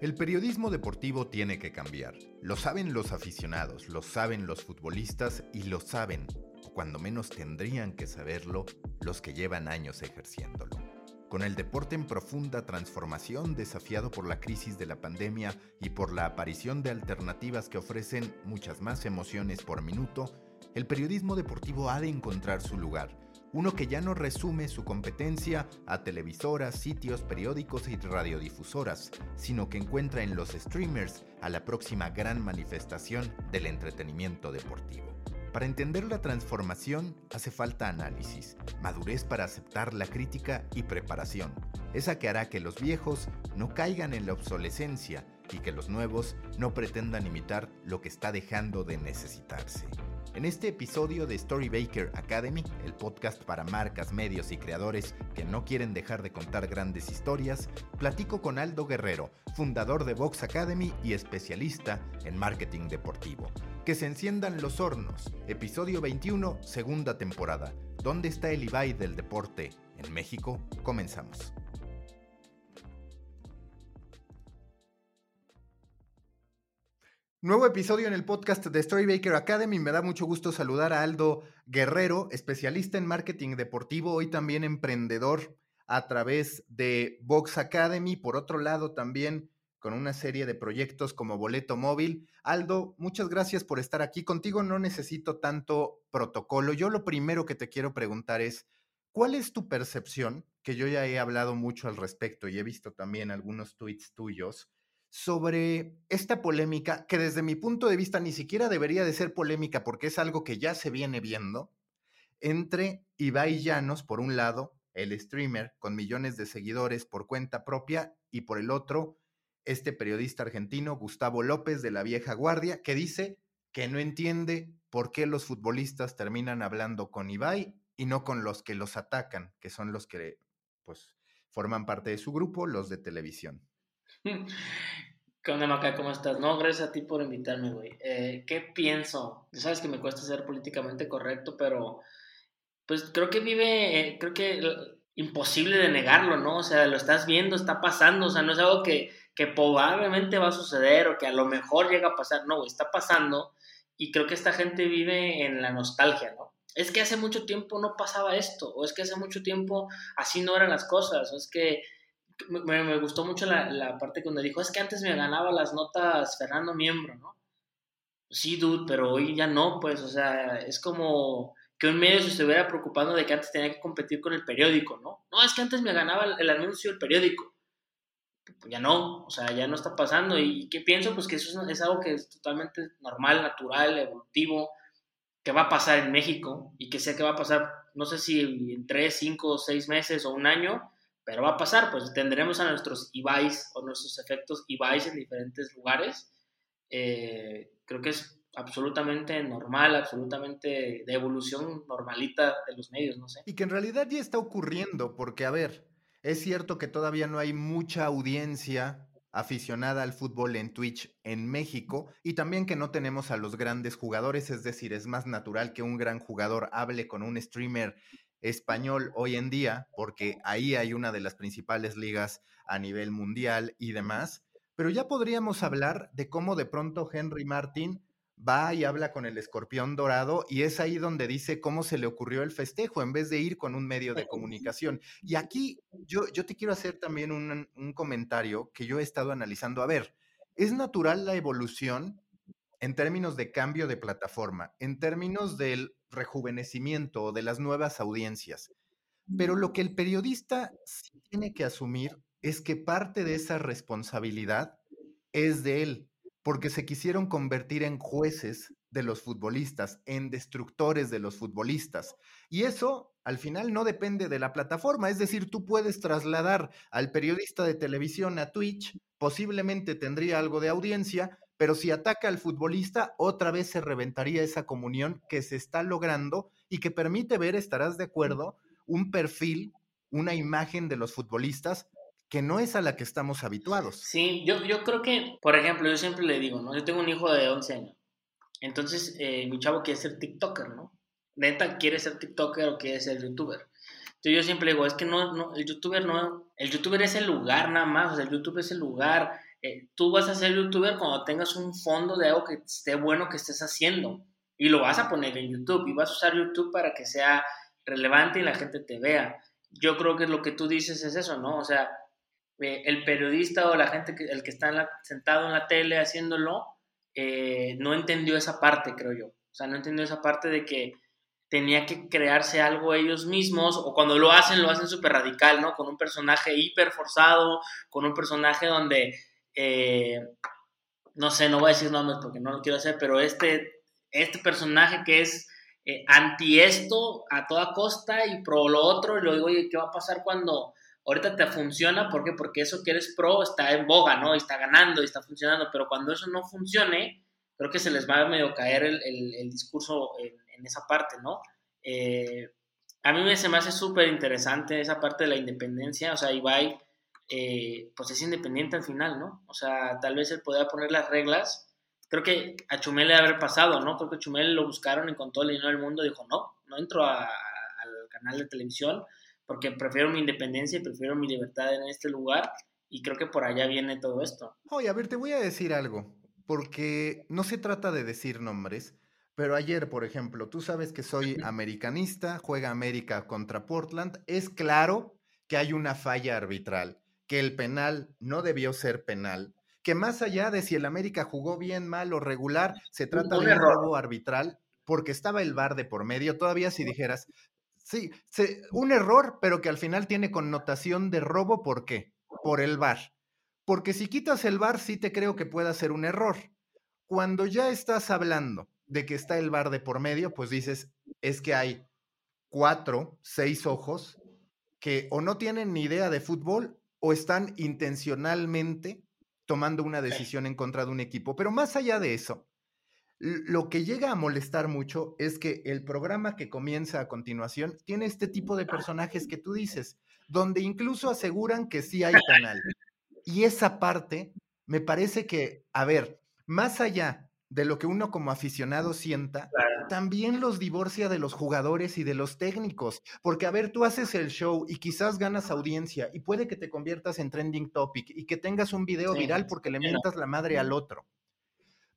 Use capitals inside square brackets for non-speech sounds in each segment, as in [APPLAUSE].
El periodismo deportivo tiene que cambiar. Lo saben los aficionados, lo saben los futbolistas y lo saben, o cuando menos tendrían que saberlo, los que llevan años ejerciéndolo. Con el deporte en profunda transformación, desafiado por la crisis de la pandemia y por la aparición de alternativas que ofrecen muchas más emociones por minuto, el periodismo deportivo ha de encontrar su lugar, uno que ya no resume su competencia a televisoras, sitios, periódicos y radiodifusoras, sino que encuentra en los streamers a la próxima gran manifestación del entretenimiento deportivo. Para entender la transformación hace falta análisis, madurez para aceptar la crítica y preparación, esa que hará que los viejos no caigan en la obsolescencia y que los nuevos no pretendan imitar lo que está dejando de necesitarse. En este episodio de Storybaker Academy, el podcast para marcas, medios y creadores que no quieren dejar de contar grandes historias, platico con Aldo Guerrero, fundador de Vox Academy y especialista en marketing deportivo. Que se enciendan los hornos, episodio 21, segunda temporada. ¿Dónde está el Ibai del deporte? En México, comenzamos. Nuevo episodio en el podcast de Storybaker Academy. Me da mucho gusto saludar a Aldo Guerrero, especialista en marketing deportivo, hoy también emprendedor a través de Box Academy. Por otro lado, también con una serie de proyectos como Boleto Móvil. Aldo, muchas gracias por estar aquí. Contigo no necesito tanto protocolo. Yo lo primero que te quiero preguntar es, ¿cuál es tu percepción? Que yo ya he hablado mucho al respecto y he visto también algunos tweets tuyos sobre esta polémica que desde mi punto de vista ni siquiera debería de ser polémica porque es algo que ya se viene viendo entre Ibai Llanos, por un lado, el streamer con millones de seguidores por cuenta propia, y por el otro, este periodista argentino, Gustavo López de la vieja guardia, que dice que no entiende por qué los futbolistas terminan hablando con Ibai y no con los que los atacan, que son los que pues forman parte de su grupo, los de televisión. [LAUGHS] ¿Qué onda, Maca? ¿Cómo estás? No, gracias a ti por invitarme, güey. Eh, ¿Qué pienso? Sabes que me cuesta ser políticamente correcto, pero pues creo que vive, eh, creo que imposible de negarlo, ¿no? O sea, lo estás viendo, está pasando, o sea, no es algo que, que probablemente va a suceder o que a lo mejor llega a pasar, no, güey, está pasando y creo que esta gente vive en la nostalgia, ¿no? Es que hace mucho tiempo no pasaba esto, o es que hace mucho tiempo así no eran las cosas, o es que me, gustó mucho la, la, parte donde dijo, es que antes me ganaba las notas Fernando Miembro, ¿no? Sí, dude, pero hoy ya no, pues, o sea, es como que un medio se estuviera preocupando de que antes tenía que competir con el periódico, ¿no? No, es que antes me ganaba el, el anuncio el periódico. Pues ya no, o sea, ya no está pasando. ¿Y qué pienso? Pues que eso es, algo que es totalmente normal, natural, evolutivo, que va a pasar en México y que sé que va a pasar, no sé si en tres, cinco, seis meses o un año, pero va a pasar, pues tendremos a nuestros Ibais o nuestros efectos Ibais en diferentes lugares. Eh, creo que es absolutamente normal, absolutamente de evolución normalita de los medios, no sé. Y que en realidad ya está ocurriendo, porque a ver, es cierto que todavía no hay mucha audiencia aficionada al fútbol en Twitch en México y también que no tenemos a los grandes jugadores, es decir, es más natural que un gran jugador hable con un streamer español hoy en día, porque ahí hay una de las principales ligas a nivel mundial y demás, pero ya podríamos hablar de cómo de pronto Henry Martin va y habla con el escorpión dorado y es ahí donde dice cómo se le ocurrió el festejo en vez de ir con un medio de comunicación. Y aquí yo, yo te quiero hacer también un, un comentario que yo he estado analizando. A ver, ¿es natural la evolución en términos de cambio de plataforma, en términos del rejuvenecimiento o de las nuevas audiencias. Pero lo que el periodista sí tiene que asumir es que parte de esa responsabilidad es de él, porque se quisieron convertir en jueces de los futbolistas, en destructores de los futbolistas. Y eso al final no depende de la plataforma, es decir, tú puedes trasladar al periodista de televisión a Twitch, posiblemente tendría algo de audiencia, pero si ataca al futbolista, otra vez se reventaría esa comunión que se está logrando y que permite ver, estarás de acuerdo, un perfil, una imagen de los futbolistas que no es a la que estamos habituados. Sí, yo, yo creo que, por ejemplo, yo siempre le digo, ¿no? Yo tengo un hijo de 11 años. Entonces, eh, mi chavo quiere ser TikToker, ¿no? Neta quiere ser TikToker o quiere ser YouTuber. Entonces yo siempre digo, es que no, no, el YouTuber no, el YouTuber es el lugar nada más, o sea, el YouTube es el lugar. Eh, tú vas a ser YouTuber cuando tengas un fondo de algo que esté bueno que estés haciendo y lo vas a poner en YouTube y vas a usar YouTube para que sea relevante y la gente te vea. Yo creo que lo que tú dices es eso, ¿no? O sea, eh, el periodista o la gente, que, el que está sentado en la tele haciéndolo, eh, no entendió esa parte, creo yo. O sea, no entendió esa parte de que tenía que crearse algo ellos mismos, o cuando lo hacen, lo hacen súper radical, ¿no? Con un personaje hiper forzado, con un personaje donde, eh, no sé, no voy a decir nombres porque no lo quiero hacer, pero este, este personaje que es anti esto a toda costa y pro lo otro, y luego oye, ¿qué va a pasar cuando ahorita te funciona, ¿por qué? Porque eso que eres pro está en boga, ¿no? Y está ganando y está funcionando, pero cuando eso no funcione, creo que se les va a medio caer el, el, discurso en, esa parte, ¿no? Eh, a mí se me hace súper interesante esa parte de la independencia, o sea, Ibai, eh, pues es independiente al final, ¿no? O sea, tal vez él podía poner las reglas, creo que a Chumel le haber pasado, ¿no? Creo que Chumel lo buscaron y con todo el dinero del mundo dijo, no, no entro al canal de televisión, porque prefiero mi independencia y prefiero mi libertad en este lugar y creo que por allá viene todo esto. Oye, a ver, te voy a decir algo, porque no se trata de decir nombres, pero ayer, por ejemplo, tú sabes que soy americanista, juega América contra Portland, es claro que hay una falla arbitral, que el penal no debió ser penal, que más allá de si el América jugó bien, mal o regular, se trata de un robo arbitral porque estaba el bar de por medio. Todavía si dijeras, Sí, un error, pero que al final tiene connotación de robo. ¿Por qué? Por el bar. Porque si quitas el bar, sí te creo que pueda ser un error. Cuando ya estás hablando de que está el bar de por medio, pues dices, es que hay cuatro, seis ojos que o no tienen ni idea de fútbol o están intencionalmente tomando una decisión en contra de un equipo. Pero más allá de eso, lo que llega a molestar mucho es que el programa que comienza a continuación tiene este tipo de personajes que tú dices, donde incluso aseguran que sí hay penal. Y esa parte me parece que, a ver, más allá de lo que uno como aficionado sienta, también los divorcia de los jugadores y de los técnicos. Porque, a ver, tú haces el show y quizás ganas audiencia y puede que te conviertas en trending topic y que tengas un video viral porque le mientas la madre al otro.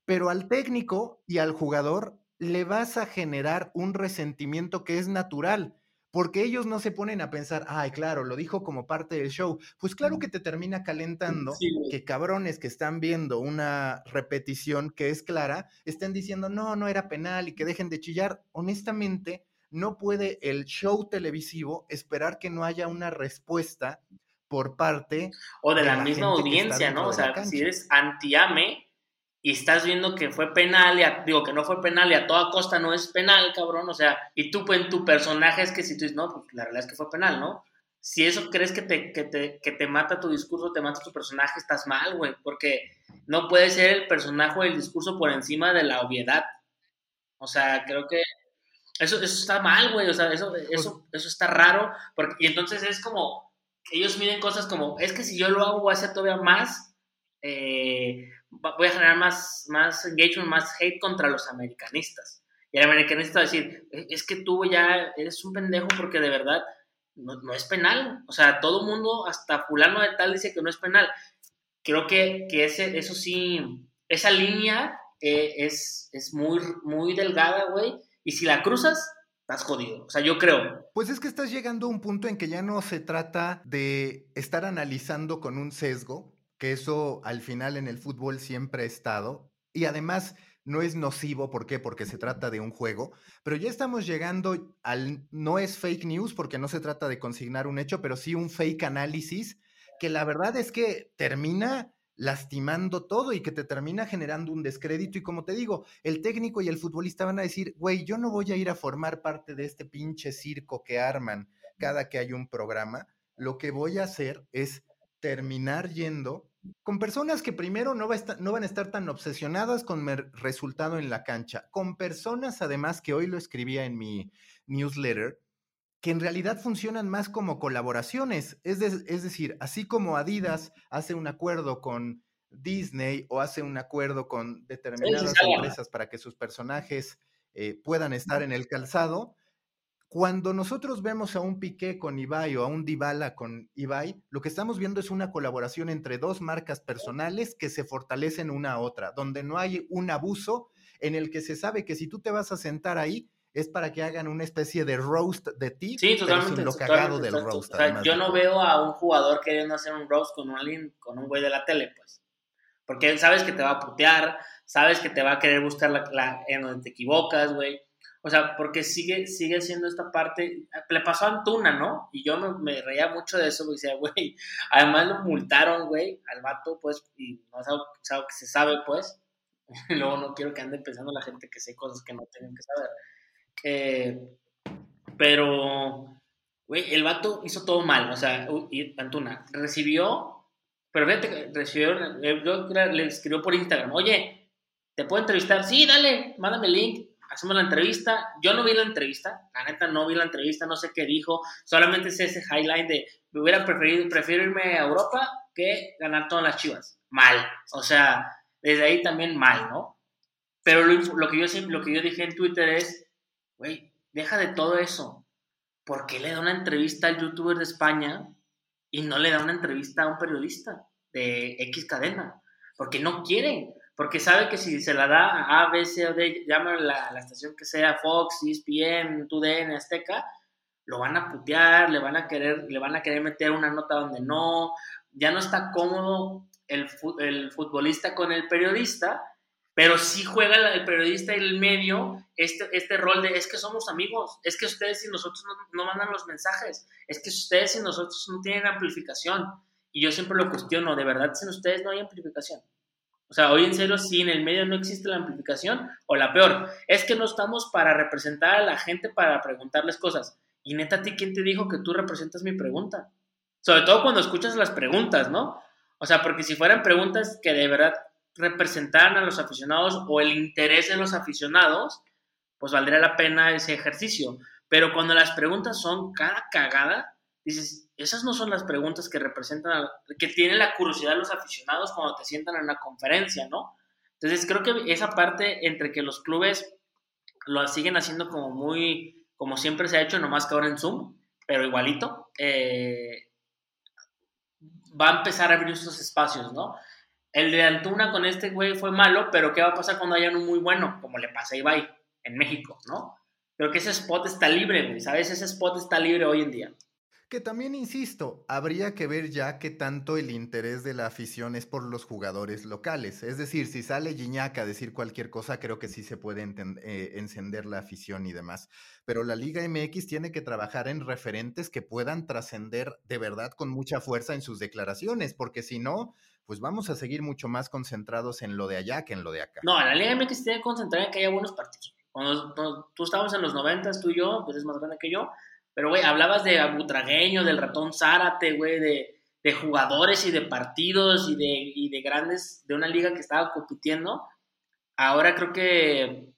Pero al técnico y al jugador le vas a generar un resentimiento que es natural, porque ellos no se ponen a pensar, ay, claro, lo dijo como parte del show. Pues claro que te termina calentando que cabrones que están viendo una repetición que es clara, estén diciendo, no, no era penal y que dejen de chillar. Honestamente, no puede el show televisivo esperar que no haya una respuesta por parte o de, la, misma audiencia, ¿no? O sea, si eres anti-AME, y estás viendo que fue penal, digo que no fue penal y a toda costa no es penal, cabrón, o sea, y tú pues, en tu personaje es que si tú dices, no, pues la realidad es que fue penal, ¿no? Si eso crees que te, que te, que te mata tu discurso, te mata tu personaje, estás mal, güey, porque no puede ser el personaje o el discurso por encima de la obviedad. O sea, creo que eso, eso está mal, güey, o sea, eso, eso, eso está raro, porque, y entonces es como, ellos miden cosas como, es que si yo lo hago voy a hacer todavía más, eh, voy a generar más, más engagement, más hate contra los americanistas. Y el americanista va a decir, e, es que tú ya eres un pendejo porque de verdad no, es penal. O sea, todo mundo, hasta fulano de tal, dice que no es penal. Creo que, que ese, eso sí, esa línea eh, es, es muy, muy delgada, güey. Y si la cruzas, estás jodido. O sea, yo creo. Pues es que estás llegando a un punto en que ya no se trata de estar analizando con un sesgo, que eso al final en el fútbol siempre ha estado. Y además no es nocivo, ¿por qué? Porque se trata de un juego, pero ya estamos llegando al, no es fake news porque no se trata de consignar un hecho, pero sí un fake análisis, que la verdad es que termina lastimando todo y que te termina generando un descrédito. Y como te digo, el técnico y el futbolista van a decir, güey, yo no voy a ir a formar parte de este pinche circo que arman cada que hay un programa. Lo que voy a hacer es terminar yendo con personas que primero no, va a no van a estar tan obsesionadas con el resultado en la cancha, con personas además que hoy lo escribía en mi newsletter, que en realidad funcionan más como colaboraciones. Es, es decir, así como Adidas hace un acuerdo con Disney o hace un acuerdo con determinadas empresas para que sus personajes eh, puedan estar en el calzado, cuando nosotros vemos a un Piqué con Ibai o a un Dybala con Ibai, lo que estamos viendo es una colaboración entre dos marcas personales que se fortalecen una a otra, donde no hay un abuso en el que se sabe que si tú te vas a sentar ahí, es para que hagan una especie de roast de ti, sí, totalmente, lo cagado del roast. yo no veo a un jugador queriendo hacer un roast con un, con un güey de la tele, pues. Porque sabes que te va a putear, sabes que te va a querer buscar la, en donde te equivocas, güey. O sea, porque sigue, sigue siendo esta parte. Le pasó a Antuna, ¿no? Y yo me, reía mucho de eso, güey. Decía, [LAUGHS] güey, además lo multaron, güey, al vato, pues, y no es algo, que se sabe, pues. [LAUGHS] Y luego no quiero que ande pensando la gente que sé cosas que no tienen que saber. Eh, pero, güey, el vato hizo todo mal. O sea, Antuna recibió, pero fíjate, recibió, le escribió por Instagram, oye, ¿te puedo entrevistar? Sí, dale, mándame el link. Hacemos la entrevista. Yo no vi la entrevista, la neta no vi la entrevista, no sé qué dijo. Solamente sé ese highlight de me hubiera preferido, prefiero irme a Europa que ganar todas las chivas. Mal. O sea, desde ahí también mal, ¿no? Pero lo, que, yo, lo que yo dije en Twitter es, güey, deja de todo eso. ¿Por qué le da una entrevista al youtuber de España y no le da una entrevista a un periodista de X cadena? Porque no quiere, porque sabe que si se la da a A, B, C o D, llama la, la estación que sea, Fox, ESPN, TUDN, Azteca, lo van a putear, le van a querer, le van a querer meter una nota donde no, ya no está cómodo el, el futbolista con el periodista pero sí juega el periodista y el medio este, este rol de es que somos amigos, es que ustedes y nosotros no, mandan los mensajes, es que ustedes y nosotros no tienen amplificación. Y yo siempre lo cuestiono, de verdad, sin ustedes no hay amplificación. O sea, hoy en serio, si en el medio no existe la amplificación, o la peor, es que no estamos para representar a la gente para preguntarles cosas. Y neta, ¿a ti quién te dijo que tú representas mi pregunta? Sobre todo cuando escuchas las preguntas, ¿no? O sea, porque si fueran preguntas que de verdad representaran a los aficionados o el interés de los aficionados, pues valdría la pena ese ejercicio. Pero cuando las preguntas son cada cagada, dices, esas no son las preguntas que representan, que tienen la curiosidad los aficionados cuando te sientan en una conferencia, ¿no? Entonces creo que esa parte entre que los clubes lo siguen haciendo como muy, como siempre se ha hecho, nomás que ahora en Zoom, pero igualito, eh, va a empezar a abrir esos espacios, ¿no? el de Antuna con este güey fue malo, pero ¿qué va a pasar cuando haya uno muy bueno? Como le pasa a Ibai en México, ¿no? Creo que ese spot está libre, güey, ¿sabes? Ese spot está libre hoy en día. Que también, insisto, habría que ver ya qué tanto el interés de la afición es por los jugadores locales. Es decir, si sale Gignac a decir cualquier cosa, creo que sí se puede eh, encender la afición y demás. Pero la Liga MX tiene que trabajar en referentes que puedan trascender de verdad con mucha fuerza en sus declaraciones, porque si no, pues vamos a seguir mucho más concentrados en lo de allá que en lo de acá. No, la Liga MX tiene que concentrar en que haya buenos partidos. Cuando, tú estabas en los 90, tú y yo, pues eres más grande que yo, pero güey, hablabas de Abutragueño, del ratón Zárate, güey, de, de, jugadores y de partidos y de, y de grandes, de una liga que estaba compitiendo. Ahora creo que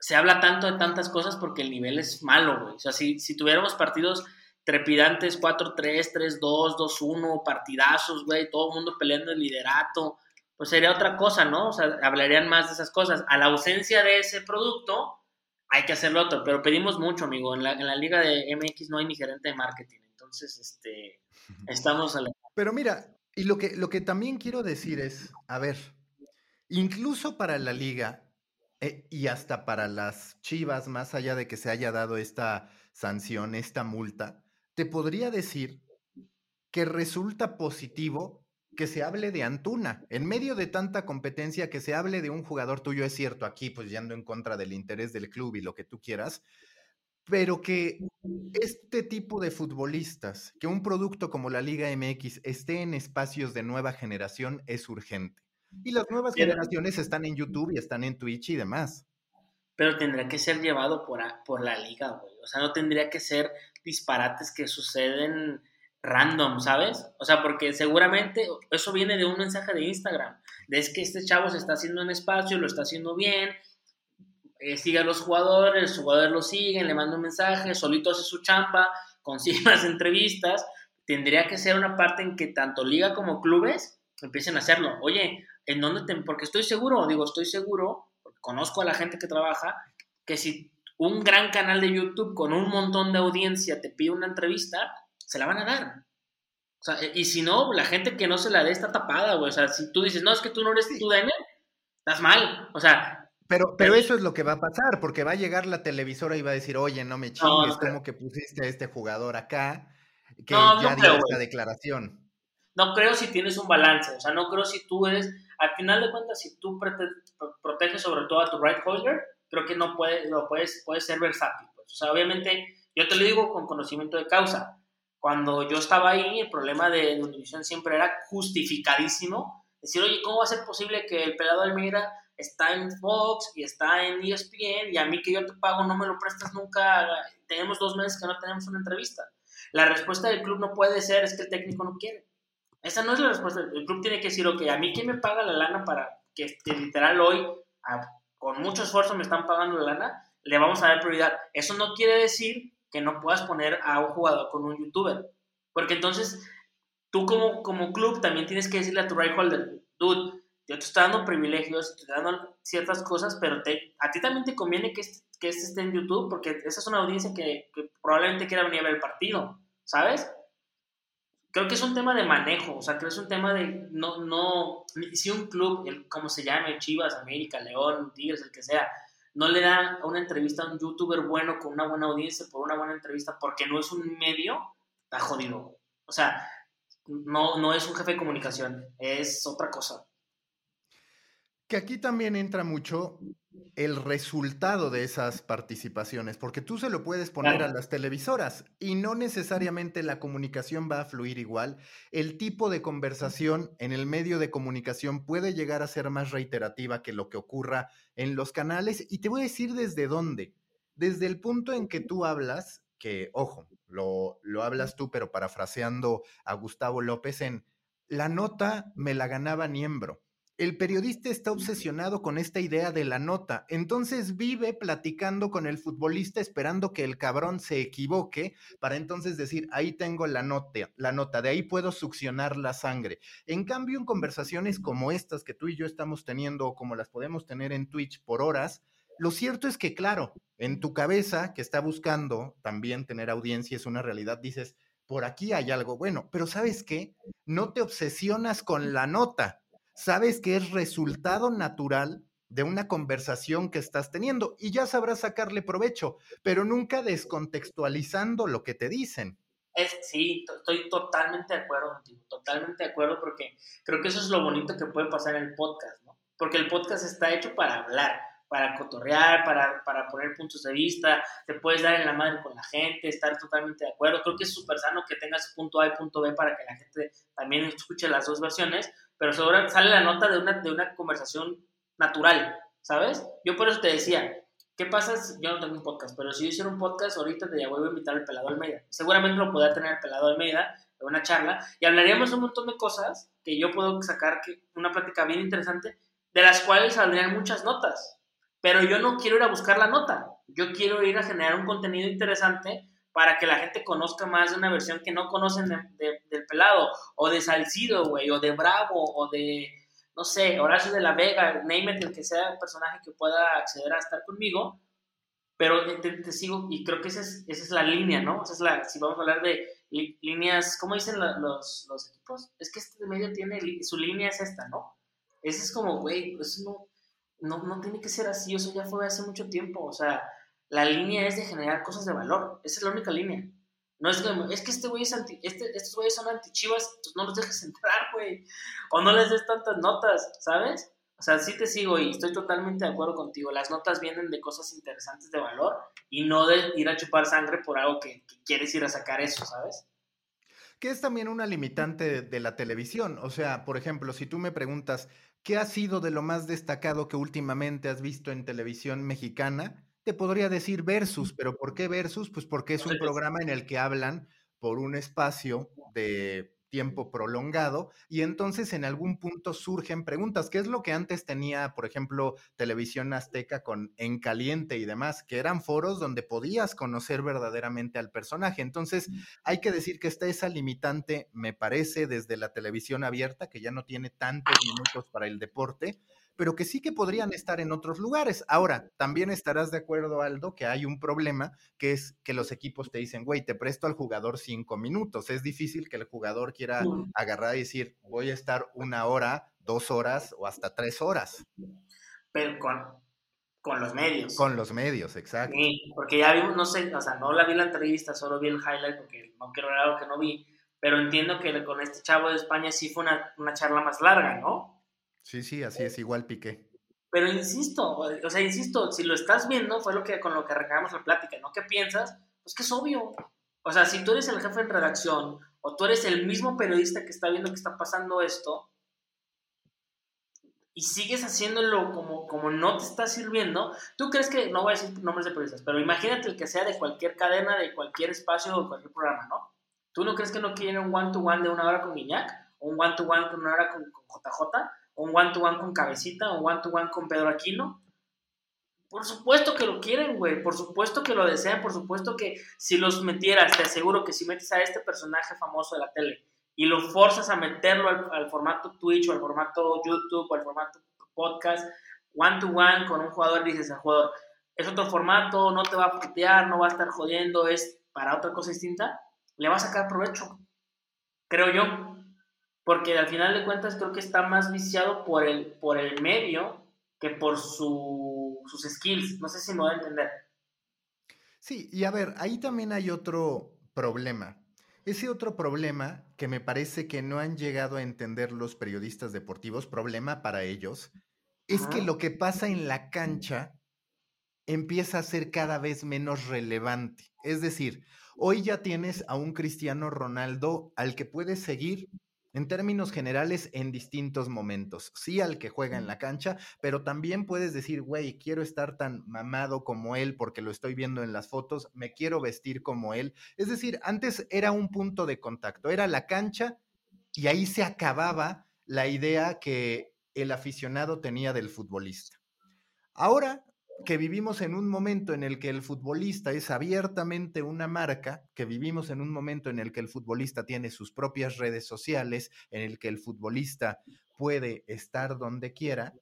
se habla tanto de tantas cosas porque el nivel es malo, güey. O sea, si, si tuviéramos partidos trepidantes 4-3, 3-2, 2-1, partidazos, güey, todo el mundo peleando el liderato, pues sería otra cosa, ¿no? O sea, hablarían más de esas cosas. A la ausencia de ese producto, hay que hacerlo otro, pero pedimos mucho, amigo. En la, en la liga de MX no hay ni gerente de marketing, entonces, este, [LAUGHS] estamos a la... Pero mira, y lo que, lo que también quiero decir es, a ver, incluso para la liga eh, y hasta para las chivas, más allá de que se haya dado esta sanción, esta multa, te podría decir que resulta positivo que se hable de Antuna. En medio de tanta competencia, que se hable de un jugador tuyo, es cierto, aquí pues yendo en contra del interés del club y lo que tú quieras, pero que este tipo de futbolistas, que un producto como la Liga MX esté en espacios de nueva generación es urgente. Y las nuevas generaciones están en YouTube y están en Twitch y demás. Pero tendría que ser llevado por, por la liga, güey. O sea, no tendría que ser disparates que suceden random, ¿sabes? O sea, porque seguramente eso viene de un mensaje de Instagram. De es que este chavo se está haciendo un espacio, lo está haciendo bien, eh, sigue a los jugadores, los jugadores lo siguen, le manda un mensaje, solito hace su chamba, [LAUGHS] consigue las entrevistas. Tendría que ser una parte en que tanto liga como clubes empiecen a hacerlo. Oye, ¿en dónde te...? Porque estoy seguro, digo, estoy seguro, conozco a la gente que trabaja, que si un gran canal de YouTube con un montón de audiencia te pide una entrevista, se la van a dar. O sea, y si no, la gente que no se la dé está tapada, güey. O sea, si tú dices, no, es que tú no eres tu DN, estás mal. O sea, pero, pero eso es lo que va a pasar, porque va a llegar la televisora y va a decir, oye, no me chingues, como que pusiste a este jugador acá, que ya dio esta declaración. No creo si tienes un balance, o sea, no creo si tú eres, al final de cuentas, si tú proteges sobre todo a tu right holder, creo que no puede, puedes, puede ser versátil. Pues. O sea, obviamente, yo te lo digo con conocimiento de causa. Cuando yo estaba ahí, el problema de nutrición siempre era justificadísimo. Decir, oye, ¿cómo va a ser posible que el pelado Almeida está en Fox y está en ESPN y a mí que yo te pago no me lo prestas nunca, tenemos dos meses que no tenemos una entrevista. La respuesta del club no puede ser es que el técnico no quiere. Esa no es la respuesta. El club tiene que decir, ok, a mí quién me paga la lana para que, literal hoy, con mucho esfuerzo me están pagando la lana, le vamos a dar prioridad. Eso no quiere decir que no puedas poner a un jugador con un youtuber. Porque entonces tú como, como club también tienes que decirle a tu right holder, dude, yo te estoy dando privilegios, te estoy dando ciertas cosas, pero te, a ti también te conviene que este, que este esté en YouTube, porque esa es una audiencia que, probablemente quiera venir a ver el partido, ¿sabes? Creo que es un tema de manejo, o sea, creo que es un tema de, no, no, si un club, el, como se llame, Chivas, América, León, Tigres, el que sea, no le da una entrevista a un youtuber bueno con una buena audiencia por una buena entrevista porque no es un medio, está jodido. O sea, no, no es un jefe de comunicación, es otra cosa. Que aquí también entra mucho el resultado de esas participaciones, porque tú se lo puedes poner a las televisoras y no necesariamente la comunicación va a fluir igual. El tipo de conversación en el medio de comunicación puede llegar a ser más reiterativa que lo que ocurra en los canales y te voy a decir desde dónde. Desde el punto en que tú hablas, que ojo, lo, lo hablas tú, pero parafraseando a Gustavo López en, la nota me la ganaba Niembro el periodista está obsesionado con esta idea de la nota, entonces vive platicando con el futbolista esperando que el cabrón se equivoque para entonces decir, ahí tengo la nota, la nota, de ahí puedo succionar la sangre. En cambio, en conversaciones como estas que tú y yo estamos teniendo o como las podemos tener en Twitch por horas, lo cierto es que, claro, en tu cabeza que está buscando también tener audiencia es una realidad, dices, por aquí hay algo bueno, pero ¿sabes qué? No te obsesionas con la nota sabes que es resultado natural de una conversación que estás teniendo y ya sabrás sacarle provecho, pero nunca descontextualizando lo que te dicen. Es, sí, estoy totalmente de acuerdo contigo, totalmente de acuerdo porque creo que eso es lo bonito que puede pasar en el podcast, ¿no? Porque el podcast está hecho para hablar, para cotorrear, para, para poner puntos de vista, te puedes dar en la madre con la gente, estar totalmente de acuerdo. Creo que es súper sano que tengas punto A y punto B para que la gente también escuche las dos versiones, pero sobre, sale la nota de una, de una conversación natural, ¿sabes? Yo por eso te decía, ¿qué pasa si yo no tengo un podcast? Pero si yo hiciera un podcast, ahorita te voy a invitar al pelado Almeida. Seguramente lo podría tener el pelado Almeida, de una charla, y hablaríamos un montón de cosas que yo puedo sacar, que, una plática bien interesante, de las cuales saldrían muchas notas. Pero yo no quiero ir a buscar la nota, yo quiero ir a generar un contenido interesante para que la gente conozca más de una versión que no conocen del pelado, o de Salcido, güey, o de Bravo, o de, no sé, Horacio de la Vega, name it, el que sea el personaje que pueda acceder a estar conmigo, pero te, sigo, y creo que esa es, esa es la línea, ¿no? Esa es la, si vamos a hablar de líneas, ¿cómo dicen los, los equipos? Es que este medio tiene, su línea es esta, ¿no? Esa es como, güey, eso no, no, no tiene que ser así, eso ya fue hace mucho tiempo, o sea, la línea es de generar cosas de valor. Esa es la única línea. No es que, es que este güey es anti, este, estos güeyes son antichivas, pues no los dejes entrar, güey. O no les des tantas notas, ¿sabes? O sea, sí te sigo y estoy totalmente de acuerdo contigo. Las notas vienen de cosas interesantes de valor y no de ir a chupar sangre por algo que, quieres ir a sacar eso, ¿sabes? Que es también una limitante de, la televisión. O sea, por ejemplo, si tú me preguntas, ¿qué ha sido de lo más destacado que últimamente has visto en televisión mexicana? Te podría decir Versus, pero ¿por qué Versus? Pues porque es un programa en el que hablan por un espacio de tiempo prolongado y entonces en algún punto surgen preguntas. ¿Qué es lo que antes tenía, por ejemplo, televisión azteca con En Caliente y demás? Que eran foros donde podías conocer verdaderamente al personaje. Entonces hay que decir que está esa limitante, me parece, desde la televisión abierta, que ya no tiene tantos minutos para el deporte pero que sí que podrían estar en otros lugares. Ahora, también estarás de acuerdo, Aldo, que hay un problema, que es que los equipos te dicen, güey, te presto al jugador cinco minutos. Es difícil que el jugador quiera agarrar y decir, voy a estar una hora, dos horas o hasta tres horas. Pero con, con los medios. Con los medios, exacto. Sí, porque ya vimos, no sé, o sea, no la vi la entrevista, solo vi el highlight porque no quiero ver algo que no vi, pero entiendo que con este chavo de España sí fue una, una charla más larga, ¿no? Sí, sí, así es, igual piqué. Pero insisto, o sea, insisto, si lo estás viendo, fue lo que con lo que arrancamos la plática, ¿no? ¿Qué piensas? Pues que es obvio. O sea, si tú eres el jefe de redacción o tú eres el mismo periodista que está viendo que está pasando esto y sigues haciéndolo como, como no te está sirviendo, tú crees que, no voy a decir nombres de periodistas, pero imagínate el que sea de cualquier cadena, de cualquier espacio o cualquier programa, ¿no? ¿Tú no crees que no quieren un one-to-one de una hora con Guiñac? ¿O un one-to-one de una hora con, con JJ? Un one-to-one con Cabecita, un one-to-one con Pedro Aquino. Por supuesto que lo quieren, güey. Por supuesto que lo desean. Por supuesto que si los metieras, te aseguro que si metes a este personaje famoso de la tele y lo forzas a meterlo al, formato Twitch o al formato YouTube o al formato podcast, one-to-one con un jugador, dices al jugador, es otro formato, no te va a putear, no va a estar jodiendo, es para otra cosa distinta, le va a sacar provecho. Creo yo porque al final de cuentas creo que está más viciado por el, por el medio que por su, sus skills. No sé si me voy a entender. Sí, y a ver, ahí también hay otro problema. Ese otro problema que me parece que no han llegado a entender los periodistas deportivos, problema para ellos, es que lo que pasa en la cancha empieza a ser cada vez menos relevante. Es decir, hoy ya tienes a un Cristiano Ronaldo al que puedes seguir en términos generales en distintos momentos. Sí al que juega en la cancha, pero también puedes decir, güey, quiero estar tan mamado como él porque lo estoy viendo en las fotos, me quiero vestir como él. Es decir, antes era un punto de contacto, era la cancha y ahí se acababa la idea que el aficionado tenía del futbolista. Ahora que vivimos en un momento en el que el futbolista es abiertamente una marca, que vivimos en un momento en el que el futbolista tiene sus propias redes sociales, en el que el futbolista puede estar donde quiera,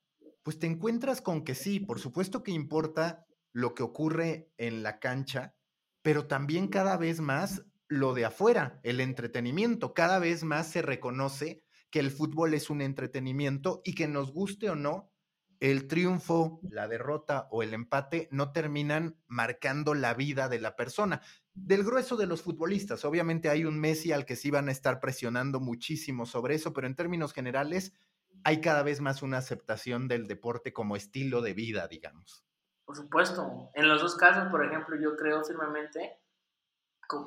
pues te encuentras con que sí, por supuesto que importa lo que ocurre en la cancha, pero también cada vez más lo de afuera, el entretenimiento, cada vez más se reconoce que el fútbol es un entretenimiento y que nos guste o no, el triunfo, la derrota o el empate no terminan marcando la vida de la persona. Del grueso de los futbolistas, obviamente hay un Messi al que sí van a estar presionando muchísimo sobre eso, pero en términos generales hay cada vez más una aceptación del deporte como estilo de vida, digamos. Por supuesto, en los dos casos, por ejemplo, yo creo firmemente,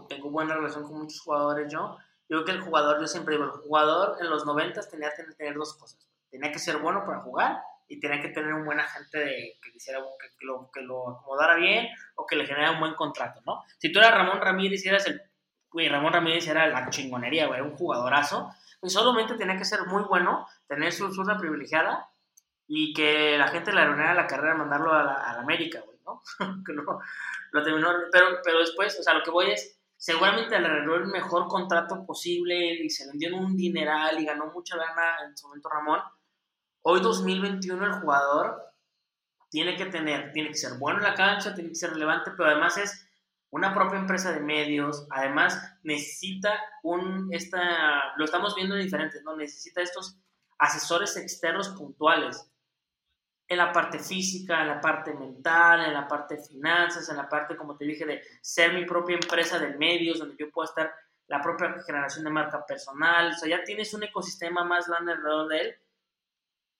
tengo buena relación con muchos jugadores yo, yo creo que el jugador, yo siempre digo, el jugador en los noventas tenía que tener dos cosas. Tenía que ser bueno para jugar y tenía que tener un buen agente de, que, quisiera, que, lo, que lo acomodara bien o que le generara un buen contrato, ¿no? Si tú eras Ramón Ramírez y eras el... Güey, Ramón Ramírez era la chingonería, güey, un jugadorazo. Y solamente tenía que ser muy bueno, tener su zurda privilegiada y que la gente le arruinara la carrera mandarlo a la, América, güey, ¿no? [LAUGHS] que no lo terminó, pero, pero después, o sea, lo que voy es, seguramente le arregló el mejor contrato posible y se vendió en un dineral y ganó mucha lana en su momento Ramón, Hoy 2021 el jugador tiene que tener, tiene que ser bueno en la cancha, tiene que ser relevante, pero además es una propia empresa de medios, además necesita un, esta, lo estamos viendo en diferentes, ¿no? Necesita estos asesores externos puntuales en la parte física, en la parte mental, en la parte de finanzas, en la parte, como te dije, de ser mi propia empresa de medios, donde yo pueda estar la propia generación de marca personal, o sea, ya tienes un ecosistema más grande alrededor de él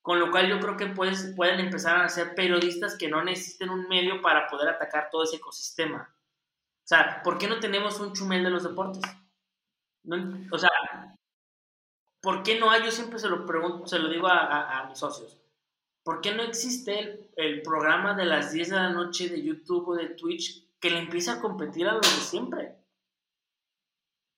Con lo cual yo creo que pues, pueden empezar a ser periodistas que no necesiten un medio para poder atacar todo ese ecosistema. O sea, ¿por qué no tenemos un chumel de los deportes? o sea, ¿por qué no hay? Yo siempre se lo pregunto, se lo digo a, mis socios. ¿Por qué no existe el, el, programa de las 10 de la noche de YouTube o de Twitch que le empiece a competir a los de siempre?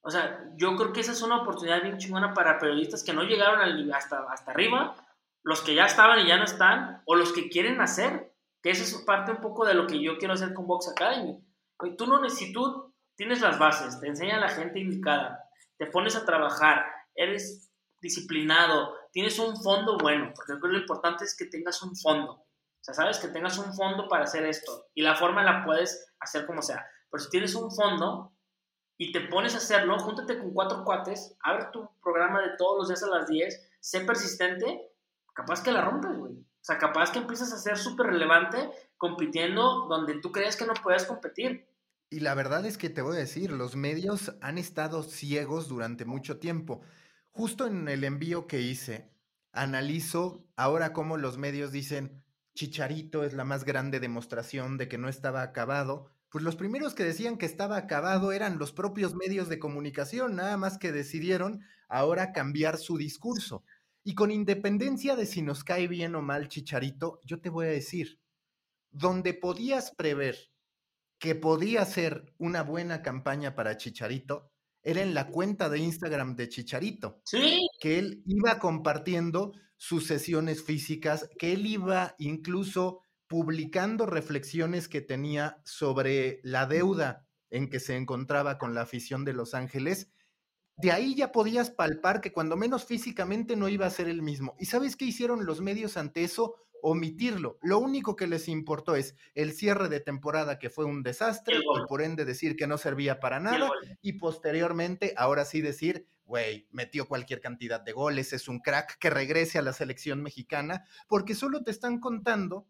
O sea, yo creo que esa es una oportunidad bien chingona para periodistas que no llegaron hasta, hasta arriba, los que ya estaban y ya no están, o los que quieren hacer. Que eso es parte un poco de lo que yo quiero hacer con Box Academy. Tú no si tú tienes las bases, te enseña a la gente indicada, te pones a trabajar, eres disciplinado, tienes un fondo bueno, porque lo importante es que tengas un fondo. O sea, sabes que tengas un fondo para hacer esto y la forma la puedes hacer como sea. Pero si tienes un fondo, y te pones a hacerlo, júntate con cuatro cuates, abre tu programa de todos los días a las 10, sé persistente, capaz que la rompes, güey. O sea, capaz que empiezas a ser súper relevante compitiendo donde tú creías que no puedes competir. Y la verdad es que te voy a decir, los medios han estado ciegos durante mucho tiempo. Justo en el envío que hice, analizo ahora cómo los medios dicen, Chicharito es la más grande demostración de que no estaba acabado, pues los primeros que decían que estaba acabado eran los propios medios de comunicación, nada más que decidieron ahora cambiar su discurso. Y con independencia de si nos cae bien o mal Chicharito, yo te voy a decir, donde podías prever que podía ser una buena campaña para Chicharito, era en la cuenta de Instagram de Chicharito. Sí. Que él iba compartiendo sus sesiones físicas, que él iba incluso publicando reflexiones que tenía sobre la deuda en que se encontraba con la afición de Los Ángeles, de ahí ya podías palpar que cuando menos físicamente no iba a ser el mismo. ¿Y sabes qué hicieron los medios ante eso? Omitirlo. Lo único que les importó es el cierre de temporada que fue un desastre y por ende decir que no servía para nada y posteriormente ahora sí decir, güey, metió cualquier cantidad de goles, es un crack, que regrese a la selección mexicana, porque solo te están contando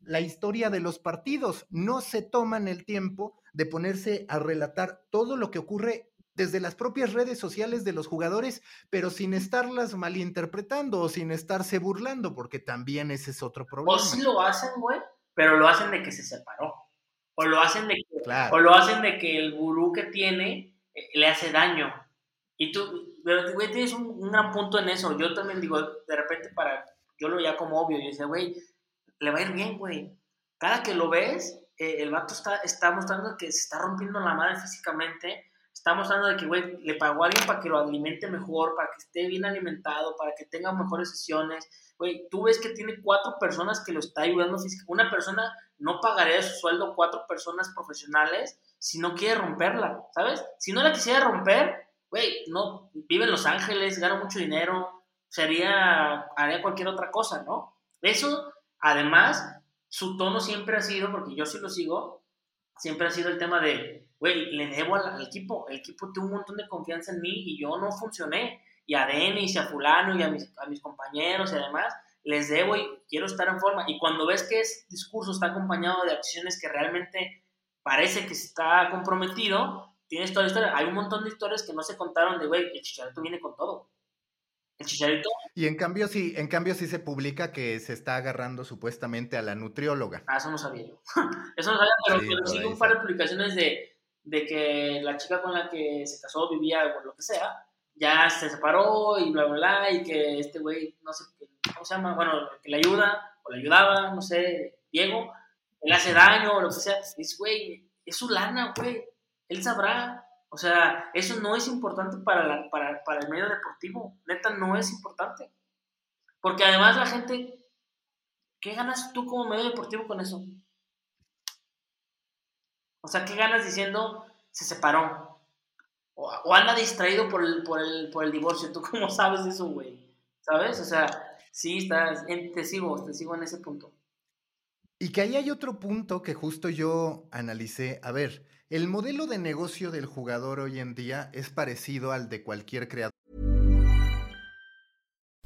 la historia de los partidos. No se toman el tiempo de ponerse a relatar todo lo que ocurre desde las propias redes sociales de los jugadores, pero sin estarlas malinterpretando o sin estarse burlando, porque también ese es otro problema. O sí lo hacen, güey, pero lo hacen de que se separó. O lo hacen de que, o lo hacen de que el gurú que tiene eh, le hace daño. Y tú, güey, tienes un, un, gran punto en eso. Yo también digo, de repente para, yo lo ya como obvio, yo decía, güey, le va a ir bien, güey. Cada que lo ves, eh, el vato está, está mostrando que se está rompiendo la madre físicamente. Está mostrando de que, güey, le pagó a alguien para que lo alimente mejor, para que esté bien alimentado, para que tenga mejores sesiones. Güey, tú ves que tiene cuatro personas que lo está ayudando físicamente. Una persona no pagaría su sueldo cuatro personas profesionales si no quiere romperla, ¿sabes? Si no la quisiera romper, güey, no, vive en Los Ángeles, gana mucho dinero, sería, haría cualquier otra cosa, ¿no? Eso Además, su tono siempre ha sido, porque yo sí lo sigo, siempre ha sido el tema de, güey, le debo al, equipo, el equipo tuvo un montón de confianza en mí y yo no funcioné. Y a Denis y a fulano y a mis, compañeros y además les debo y quiero estar en forma. Y cuando ves que ese discurso está acompañado de acciones que realmente parece que está comprometido, tienes toda la historia. Hay un montón de historias que no se contaron de, güey, el Chicharito viene con todo. El chicharito. Y en cambio sí, en cambio sí se publica que se está agarrando supuestamente a la nutrióloga. Ah, eso no sabía yo. [LAUGHS] eso no sabía, pero, sí, un par de publicaciones de, de, que la chica con la que se casó vivía o lo que sea, ya se separó y bla, bla, bla, y que este güey, no sé, ¿cómo se llama? Bueno, que le ayuda o le ayudaba, no sé, Diego, le hace daño o lo que sea. Es, güey, es su lana, güey. Él sabrá. O sea, eso no es importante para, para, para el medio deportivo. Neta, no es importante. Porque además la gente, ¿qué ganas tú como medio deportivo con eso? O sea, ¿qué ganas diciendo se separó? O, anda distraído por el, por, el, por el divorcio. ¿Tú cómo sabes eso, güey? ¿Sabes? O sea, sí, estás, te sigo, te sigo en ese punto. Y que ahí hay otro punto que justo yo analicé. A ver, El modelo de negocio del jugador hoy en día es parecido al de cualquier creador.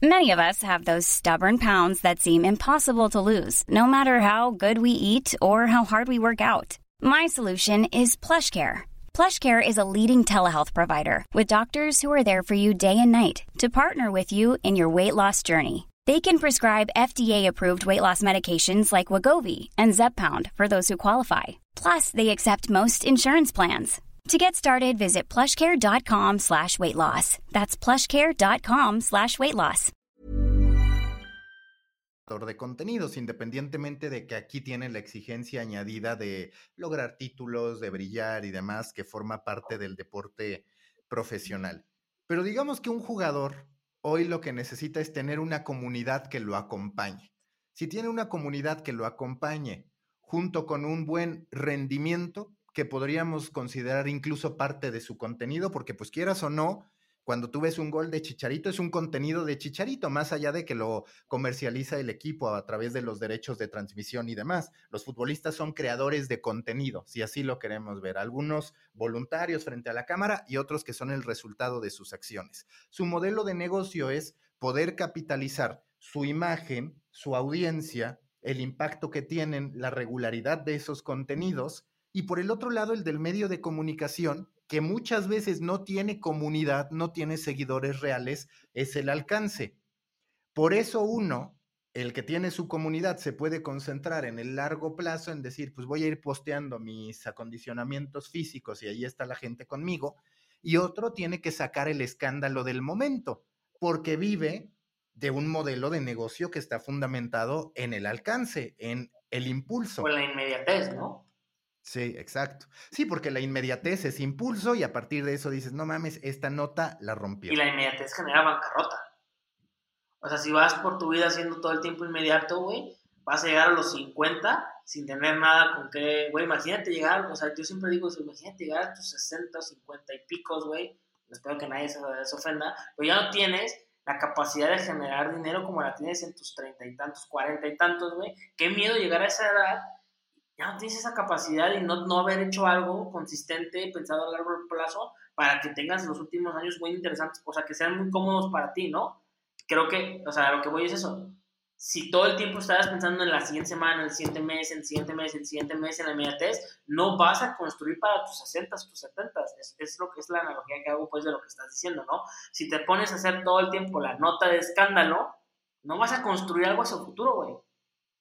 Many of us have those stubborn pounds that seem impossible to lose, no matter how good we eat or how hard we work out. My solution is PlushCare. PlushCare is a leading telehealth provider with doctors who are there for you day and night to partner with you in your weight loss journey. They can prescribe FDA-approved weight loss medications like Wagovi and Zepbound for those who qualify. Plus, they accept most insurance plans. To get started, visit plushcare.com slash weight loss. That's plushcare.com slash weight loss. de contenidos, independientemente de que aquí tiene la exigencia añadida de lograr títulos, de brillar y demás, que forma parte del deporte profesional. Pero digamos que un jugador hoy lo que necesita es tener una comunidad que lo acompañe. Si tiene una comunidad que lo acompañe junto con un buen rendimiento, que podríamos considerar incluso parte de su contenido, porque pues quieras o no, cuando tú ves un gol de Chicharito, es un contenido de Chicharito, más allá de que lo comercializa el equipo a través de los derechos de transmisión y demás. Los futbolistas son creadores de contenido, si así lo queremos ver. Algunos voluntarios frente a la cámara y otros que son el resultado de sus acciones. Su modelo de negocio es poder capitalizar su imagen, su audiencia, el impacto que tienen, la regularidad de esos contenidos. Y por el otro lado, el del medio de comunicación, que muchas veces no tiene comunidad, no tiene seguidores reales, es el alcance. Por eso uno, el que tiene su comunidad, se puede concentrar en el largo plazo en decir, pues voy a ir posteando mis acondicionamientos físicos y ahí está la gente conmigo. Y otro tiene que sacar el escándalo del momento, porque vive de un modelo de negocio que está fundamentado en el alcance, en el impulso. O la inmediatez, ¿no? Sí, exacto. Sí, porque la inmediatez es impulso y a partir de eso dices, no mames, esta nota la rompió. Y la inmediatez genera bancarrota. O sea, si vas por tu vida haciendo todo el tiempo inmediato, güey, vas a llegar a los 50 sin tener nada con qué, güey, imagínate llegar, o sea, yo siempre digo eso, imagínate llegar a tus 60, 50 y picos, güey, espero que nadie se, se ofenda, pero ya no tienes la capacidad de generar dinero como la tienes en tus 30 y tantos, 40 y tantos, güey, qué miedo llegar a esa edad ya no tienes esa capacidad y no, no haber hecho algo consistente, pensado a largo plazo, para que tengas los últimos años muy interesantes, o sea, que sean muy cómodos para ti, ¿no? Creo que, o sea, lo que voy es eso. Si todo el tiempo estás pensando en la siguiente semana, el siguiente mes, el siguiente mes, el siguiente mes, en la inmediatez, no vas a construir para tus 60, tus 70. Es, es lo que es la analogía que hago, pues, de lo que estás diciendo, ¿no? Si te pones a hacer todo el tiempo la nota de escándalo, no vas a construir algo hacia el futuro, güey.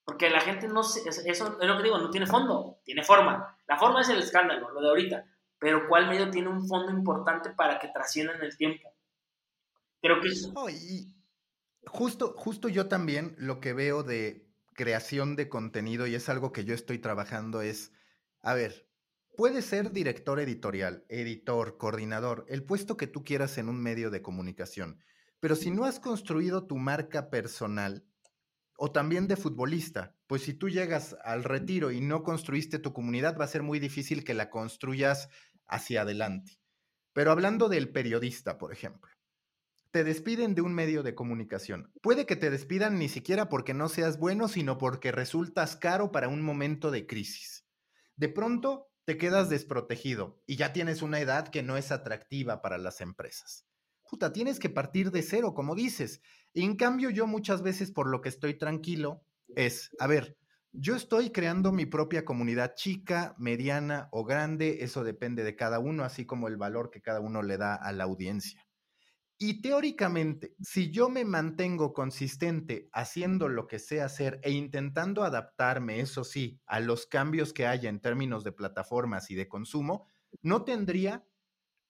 Porque la gente no eso es lo que digo, no tiene fondo, tiene forma. La forma es el escándalo, lo de ahorita. Pero ¿cuál medio tiene un fondo importante para que trascienda en el tiempo? Creo que eso. justo, justo yo también lo que veo de creación de contenido, y es algo que yo estoy trabajando, es, a ver, puedes ser director editorial, editor, coordinador, el puesto que tú quieras en un medio de comunicación. Pero si no has construido tu marca personal, o también de futbolista, pues si tú llegas al retiro y no construiste tu comunidad, va a ser muy difícil que la construyas hacia adelante. Pero hablando del periodista, por ejemplo, te despiden de un medio de comunicación. Puede que te despidan ni siquiera porque no seas bueno, sino porque resultas caro para un momento de crisis. De pronto te quedas desprotegido y ya tienes una edad que no es atractiva para las empresas. Puta, tienes que partir de cero, como dices. En cambio, yo muchas veces por lo que estoy tranquilo es, a ver, yo estoy creando mi propia comunidad chica, mediana o grande, eso depende de cada uno, así como el valor que cada uno le da a la audiencia. Y teóricamente, si yo me mantengo consistente haciendo lo que sé hacer e intentando adaptarme, eso sí, a los cambios que haya en términos de plataformas y de consumo, no tendría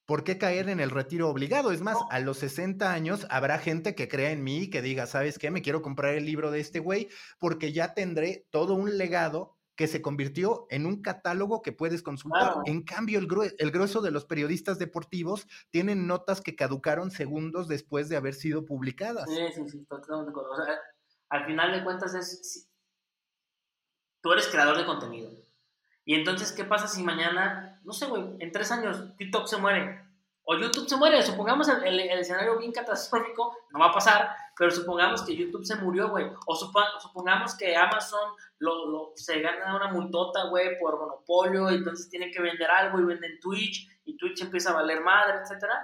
¿por qué caer en el retiro obligado? Es más, a los 60 años habrá gente que crea en mí y que diga, ¿sabes qué? Me quiero comprar el libro de este güey porque ya tendré todo un legado que se convirtió en un catálogo que puedes consultar. En cambio, el, grueso de los periodistas deportivos tienen notas que caducaron segundos después de haber sido publicadas. Sí, sí, sí, totalmente. O sea, al final de cuentas es, tú eres creador de contenido y entonces, ¿qué pasa si mañana, no sé, güey, en tres años TikTok se muere? O YouTube se muere, supongamos el, escenario bien catastrófico, no va a pasar, pero supongamos que YouTube se murió, güey. O supongamos que Amazon lo, se gana una multota, güey, por monopolio, y entonces tiene que vender algo y venden Twitch, y Twitch empieza a valer madre, etcétera.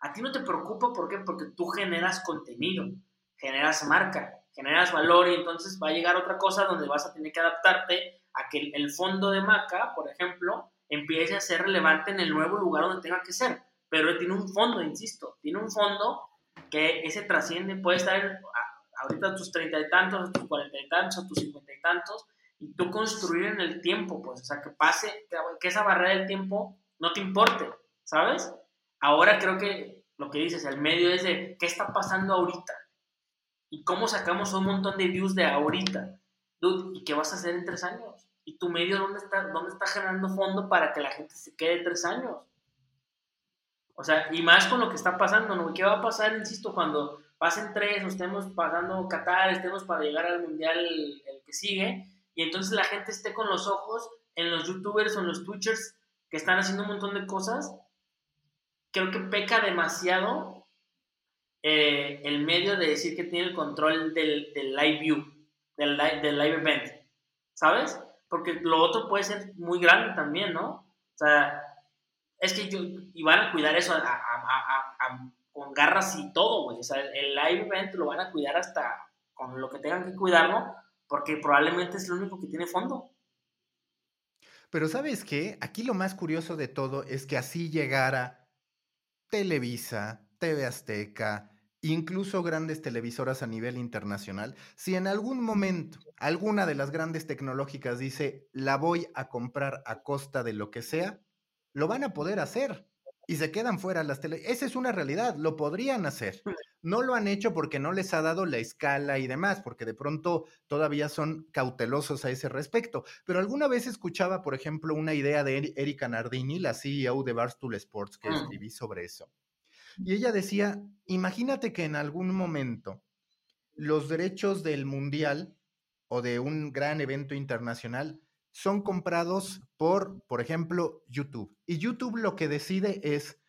A ti no te preocupa, ¿por qué? Porque tú generas contenido, generas marca, generas valor, y entonces va a llegar otra cosa donde vas a tener que adaptarte a que el fondo de Maca, por ejemplo, empiece a ser relevante en el nuevo lugar donde tenga que ser. Pero tiene un fondo, insisto, tiene un fondo que ese trasciende, puede estar ahorita tus treinta y tantos, tus cuarenta y tantos, tus cincuenta y tantos, y tú construir en el tiempo, pues, o sea, que pase, que esa barrera del tiempo no te importe, ¿sabes? Ahora creo que lo que dices, el medio es de qué está pasando ahorita y cómo sacamos un montón de views de ahorita. Dude, ¿y qué vas a hacer en tres años? ¿Y tu medio dónde está, dónde está generando fondo para que la gente se quede tres años? O sea, y más con lo que está pasando, ¿no? ¿Qué va a pasar, insisto, cuando pasen tres o estemos pasando Qatar, estemos para llegar al mundial el, el que sigue, y entonces la gente esté con los ojos en los youtubers o en los twitchers que están haciendo un montón de cosas, creo que peca demasiado eh, el medio de decir que tiene el control del, live view, del del live event, ¿sabes? Porque lo otro puede ser muy grande también, ¿no? O sea, es que yo, y van a cuidar eso con garras y todo, güey. O sea, el live event lo van a cuidar hasta con lo que tengan que cuidarlo, porque probablemente es lo único que tiene fondo. Pero sabes qué, aquí lo más curioso de todo es que así llegara Televisa, TV Azteca, incluso grandes televisoras a nivel internacional, si en algún momento alguna de las grandes tecnológicas dice, la voy a comprar a costa de lo que sea, lo van a poder hacer y se quedan fuera las tele. Esa es una realidad, lo podrían hacer. No lo han hecho porque no les ha dado la escala y demás, porque de pronto todavía son cautelosos a ese respecto. Pero alguna vez escuchaba, por ejemplo, una idea de Erika Nardini, la CEO de Barstool Sports, que mm. escribí sobre eso. Y ella decía, imagínate que en algún momento los derechos del mundial o de un gran evento internacional son comprados por, por ejemplo, YouTube. Y YouTube lo que decide es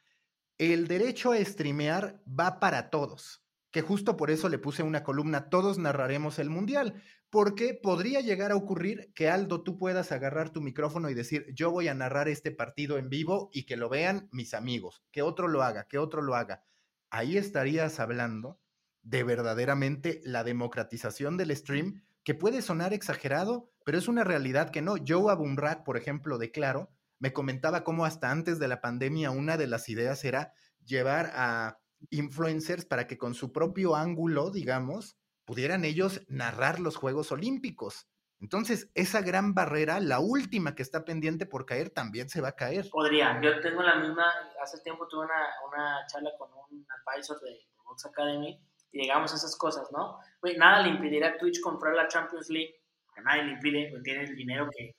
el derecho a streamear va para todos, que justo por eso le puse una columna, todos narraremos el mundial, porque podría llegar a ocurrir que Aldo tú puedas agarrar tu micrófono y decir, yo voy a narrar este partido en vivo y que lo vean mis amigos, que otro lo haga, que otro lo haga. Ahí estarías hablando de verdaderamente la democratización del stream, que puede sonar exagerado, pero es una realidad que no. Joe Abumrad, por ejemplo, de Claro, me comentaba cómo hasta antes de la pandemia una de las ideas era llevar a influencers para que con su propio ángulo, digamos, pudieran ellos narrar los Juegos Olímpicos. Entonces, esa gran barrera, la última que está pendiente por caer, también se va a caer. Podría. Yo tengo la misma, hace tiempo tuve una, charla con un advisor de, de Box Academy y llegamos a esas cosas, ¿no? nada le impedirá a Twitch comprar la Champions League, que nadie le impide, porque tiene el dinero que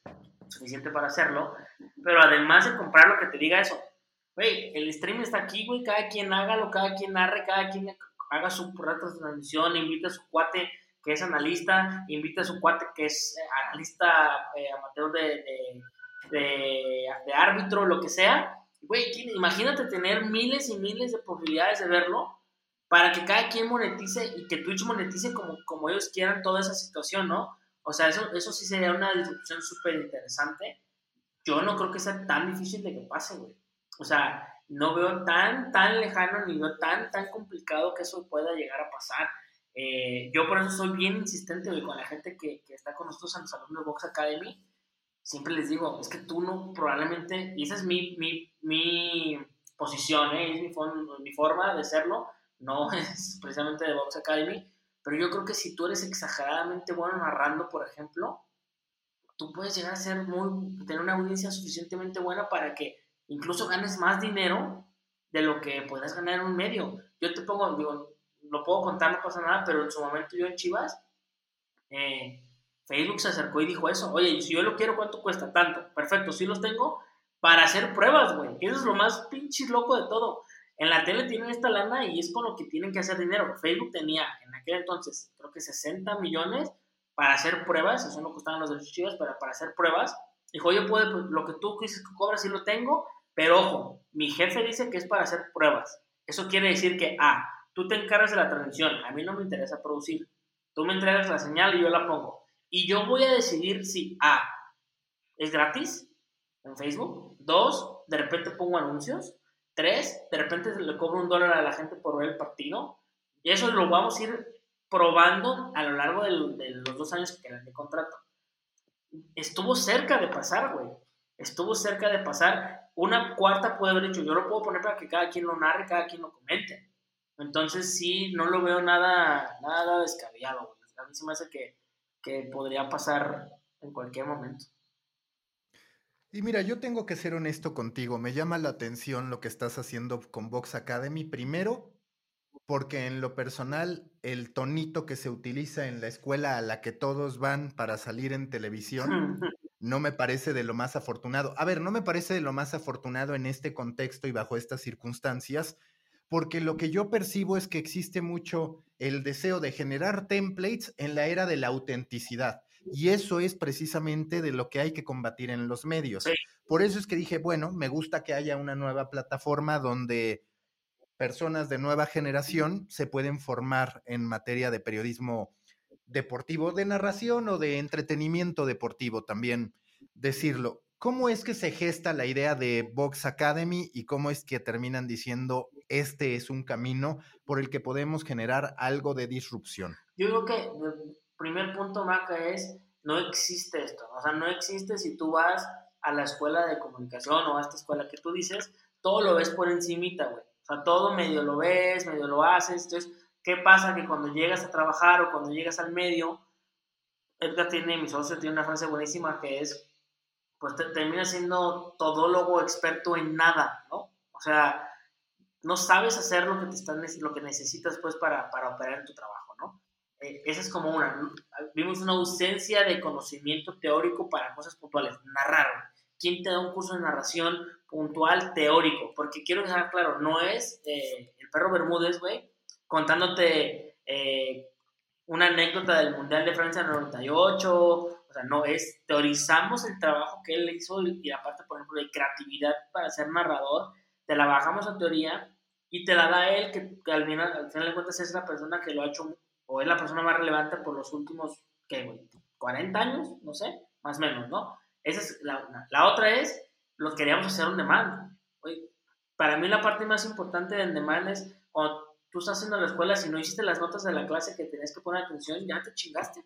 suficiente para hacerlo, pero además de comprar lo que te diga eso, güey, el stream está aquí, güey, cada quien hágalo, cada quien narre, cada quien haga su rato de transmisión, invita a su cuate que es analista, invita a su cuate que es eh, analista eh, amateur de, de, de, árbitro, lo que sea. Güey, imagínate tener miles y miles de posibilidades de verlo para que cada quien monetice y que Twitch monetice como, como ellos quieran toda esa situación, ¿no? O sea, eso, eso sí sería una disrupción súper interesante. Yo no creo que sea tan difícil de que pase, güey. O sea, no veo tan, tan lejano ni veo tan, tan complicado que eso pueda llegar a pasar. Eh, yo por eso soy bien insistente, güey, con la gente que, que está con nosotros en los alumnos de Box Academy. Siempre les digo, es que tú no, probablemente, y esa es mi, mi, mi posición, ¿eh? es mi, mi forma de serlo, no [LAUGHS] es precisamente de Box Academy, pero yo creo que si tú eres exageradamente bueno narrando, por ejemplo, tú puedes llegar a ser muy, tener una audiencia suficientemente buena para que incluso ganes más dinero de lo que podrás ganar en un medio. Yo te pongo, digo, lo puedo contar, no pasa nada, pero en su momento yo en Chivas, eh, Facebook se acercó y dijo eso, oye, si yo lo quiero, ¿cuánto cuesta? Tanto, perfecto, sí los tengo para hacer pruebas, güey. Eso es lo más pinche loco de todo. En la tele tienen esta lana y es con lo que tienen que hacer dinero. Facebook tenía en aquel entonces, creo que 60 millones para hacer pruebas, eso no costaban los derechos chivas, pero para hacer pruebas. Dijo, yo puedo, pues, lo que tú dices que cobras, sí lo tengo, pero ojo, mi jefe dice que es para hacer pruebas. Eso quiere decir que, ah, tú te encargas de la transmisión, a mí no me interesa producir. Tú me entregas la señal y yo la pongo. Y yo voy a decidir si, A, es gratis en Facebook, dos, de repente pongo anuncios, Tres, de repente le cobro un dólar a la gente por ver el partido. Y eso lo vamos a ir probando a lo largo de los dos años que quedan de contrato. Estuvo cerca de pasar, güey. Estuvo cerca de pasar. Una cuarta puede haber dicho, yo lo puedo poner para que cada quien lo narre, cada quien lo comente. Entonces sí, no lo veo nada, nada descabellado. A mí se me hace que, que podría pasar en cualquier momento. Y mira, yo tengo que ser honesto contigo. Me llama la atención lo que estás haciendo con Vox Academy. Primero, porque en lo personal, el tonito que se utiliza en la escuela a la que todos van para salir en televisión [LAUGHS] no me parece de lo más afortunado. A ver, no me parece de lo más afortunado en este contexto y bajo estas circunstancias, porque lo que yo percibo es que existe mucho el deseo de generar templates en la era de la autenticidad. Y eso es precisamente de lo que hay que combatir en los medios. Por eso es que dije, bueno, me gusta que haya una nueva plataforma donde personas de nueva generación se pueden formar en materia de periodismo deportivo, de narración o de entretenimiento deportivo también decirlo. ¿Cómo es que se gesta la idea de Box Academy y cómo es que terminan diciendo este es un camino por el que podemos generar algo de disrupción? Yo creo que el primer punto, Maca, es no existe esto. O sea, no existe si tú vas a la escuela de comunicación o a esta escuela que tú dices, todo lo ves por encimita, güey. O sea, todo medio lo ves, medio lo haces. Entonces, ¿qué pasa? Que cuando llegas a trabajar o cuando llegas al medio, Edgar tiene, mi socio tiene una frase buenísima que es, pues te, termina siendo todólogo experto en nada, ¿no? O sea, no sabes hacer lo que, te están, lo que necesitas pues para, para operar en tu trabajo, ¿no? Eh, esa es como una, vimos una ausencia de conocimiento teórico para cosas puntuales, narrar. ¿Quién te da un curso de narración puntual teórico? Porque quiero dejar claro, no es eh, el perro Bermúdez, güey, contándote eh, una anécdota del Mundial de Francia 98, o sea, no es, teorizamos el trabajo que él hizo y la parte, por ejemplo, de creatividad para ser narrador, te la bajamos a teoría y te la da él, que, al, final, al final de cuentas es la persona que lo ha hecho, o es la persona más relevante por los últimos, ¿qué, güey? 40 años, no sé, más o menos, ¿no? Esa es la una. La otra es, lo queríamos hacer un demand. para mí la parte más importante del demand es cuando tú estás haciendo la escuela, si no hiciste las notas de la clase que tenías que poner atención, ya te chingaste,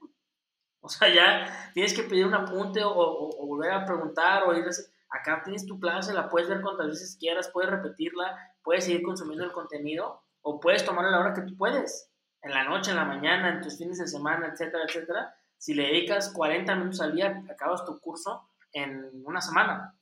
O sea, ya tienes que pedir un apunte o, volver a preguntar o ir a acá tienes tu clase, la puedes ver cuantas veces quieras, puedes repetirla, puedes seguir consumiendo el contenido o puedes tomar a la hora que tú puedes, en la noche, en la mañana, en tus fines de semana, etcétera, etcétera. Si le dedicas 40 minutos al día, acabas tu curso en una semana.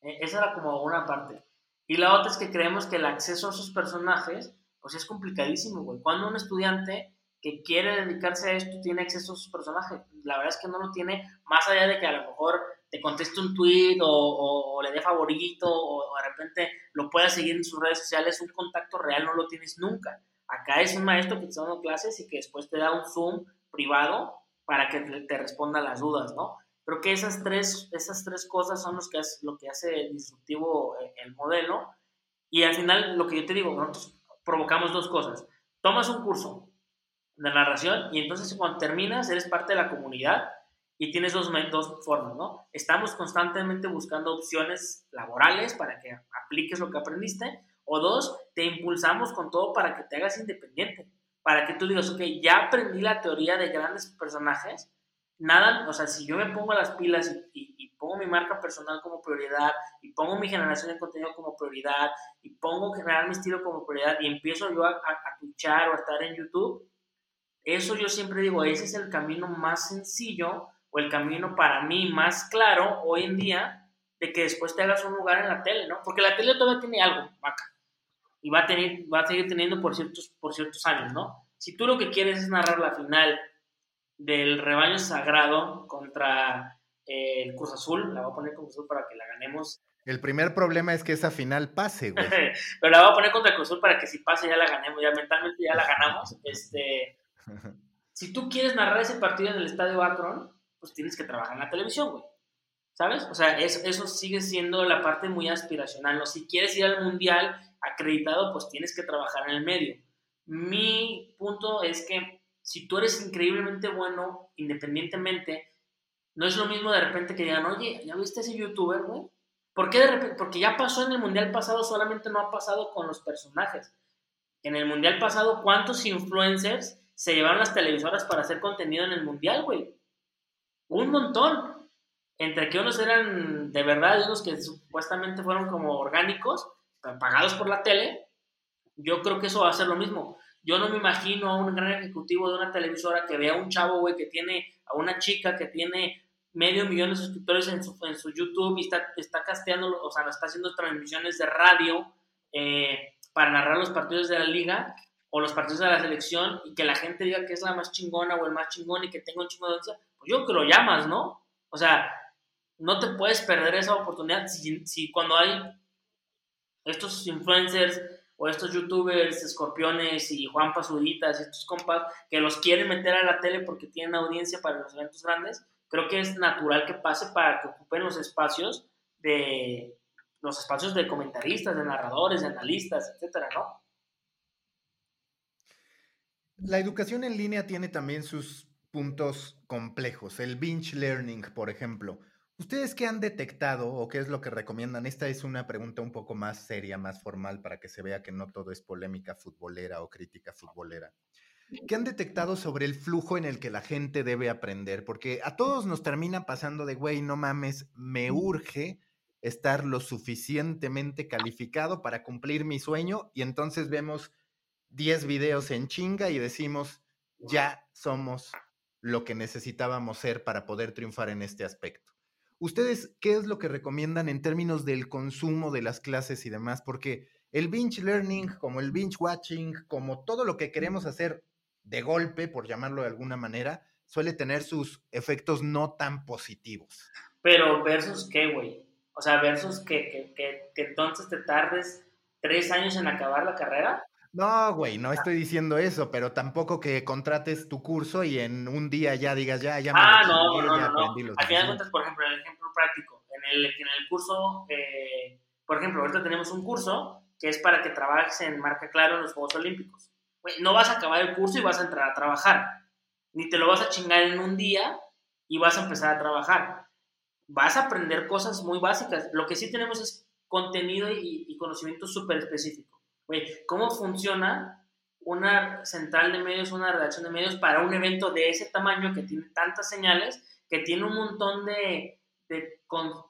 E, esa era como una parte. Y la otra es que creemos que el acceso a esos personajes, pues es complicadísimo, güey. Cuando un estudiante que quiere dedicarse a esto tiene acceso a sus personajes, la verdad es que no lo tiene, más allá de que a lo mejor te conteste un tweet o, le dé favorito o, de repente lo pueda seguir en sus redes sociales, un contacto real no lo tienes nunca. Acá es un maestro que te está dando clases y que después te da un Zoom privado para que te, responda las dudas, ¿no? Creo que esas tres, esas tres cosas son los que hace, lo que hace disruptivo eh, el modelo. Y al final, lo que yo te digo, nosotros provocamos dos cosas. Tomas un curso de narración y entonces cuando terminas eres parte de la comunidad y tienes dos, dos formas, ¿no? Estamos constantemente buscando opciones laborales para que apliques lo que aprendiste o dos, te impulsamos con todo para que te hagas independiente, para que tú digas, ok, ya aprendí la teoría de grandes personajes, nada, o sea, si yo me pongo las pilas y, pongo mi marca personal como prioridad y pongo mi generación de contenido como prioridad y pongo generar mi estilo como prioridad y empiezo yo a, a, tuchar o a estar en YouTube, eso yo siempre digo, ese es el camino más sencillo o el camino para mí más claro hoy en día de que después te hagas un lugar en la tele, ¿no? Porque la tele todavía tiene algo, vaca, y va a, tener, va a seguir teniendo por ciertos, por ciertos años, ¿no? Si tú lo que quieres es narrar la final del rebaño sagrado contra el Cruz Azul. La voy a poner Cruz Azul para que la ganemos. El primer problema es que esa final pase, güey. [LAUGHS] Pero la voy a poner contra el Cruz Azul para que si pase ya la ganemos, ya mentalmente ya la ganamos. Este, [LAUGHS] si tú quieres narrar ese partido en el estadio Akron, pues tienes que trabajar en la televisión, güey. ¿Sabes? O sea, eso, eso sigue siendo la parte muy aspiracional. ¿no? Si quieres ir al mundial acreditado, pues tienes que trabajar en el medio. Mi punto es que si tú eres increíblemente bueno, independientemente, no es lo mismo de repente que digan, oye, ¿ya viste ese youtuber, güey? ¿Por qué de repente? Porque ya pasó en el mundial pasado, solamente no ha pasado con los personajes. En el mundial pasado, ¿cuántos influencers se llevaron las televisoras para hacer contenido en el mundial, güey? Un montón. Entre que unos eran de verdad unos que supuestamente fueron como orgánicos, pagados por la tele, Yo creo que eso va a ser lo mismo. Yo no me imagino a un gran ejecutivo de una televisora que vea a un chavo, güey, que tiene a una chica que tiene medio millón de suscriptores en su, en su YouTube y está, está casteando, o sea, está haciendo transmisiones de radio eh, para narrar los partidos de la liga o los partidos de la selección y que la gente diga que es la más chingona o el más chingón y que tenga un chingo de audiencia, pues yo que lo llamas, ¿no? O sea, no te puedes perder esa oportunidad si, si cuando hay estos influencers o estos youtubers, escorpiones y Juan Pasuditas, estos compas que los quieren meter a la tele porque tienen audiencia para los eventos grandes, creo que es natural que pase para que ocupen los espacios de los espacios de comentaristas, de narradores, de analistas, etcétera, ¿no? La educación en línea tiene también sus puntos complejos. El binge learning, por ejemplo. ¿Ustedes qué han detectado o qué es lo que recomiendan? Esta es una pregunta un poco más seria, más formal, para que se vea que no todo es polémica futbolera o crítica futbolera. ¿Qué han detectado sobre el flujo en el que la gente debe aprender? Porque a todos nos termina pasando de, güey, no mames, me urge estar lo suficientemente calificado para cumplir mi sueño y entonces vemos 10 videos en chinga y decimos, ya somos lo que necesitábamos ser para poder triunfar en este aspecto. ¿Ustedes qué es lo que recomiendan en términos del consumo de las clases y demás? Porque el binge learning, como el binge watching, como todo lo que queremos hacer de golpe, por llamarlo de alguna manera, suele tener sus efectos no tan positivos. Pero versus qué, güey. O sea, versus que, que, que, entonces te tardes tres años en acabar la carrera. No, güey, no estoy diciendo eso, pero tampoco que contrates tu curso y en un día ya digas, ya, ya me Ah, no, no, no, no. Al final cuentas, por ejemplo, el ejemplo práctico, en el, en el curso, eh, por ejemplo, ahorita tenemos un curso que es para que trabajes en marca claro en los Juegos Olímpicos no vas a acabar el curso y vas a entrar a trabajar. Ni te lo vas a chingar en un día y vas a empezar a trabajar. Vas a aprender cosas muy básicas. Lo que sí tenemos es contenido y, conocimiento súper específico. ¿Cómo funciona una central de medios, una redacción de medios para un evento de ese tamaño que tiene tantas señales, que tiene un montón de,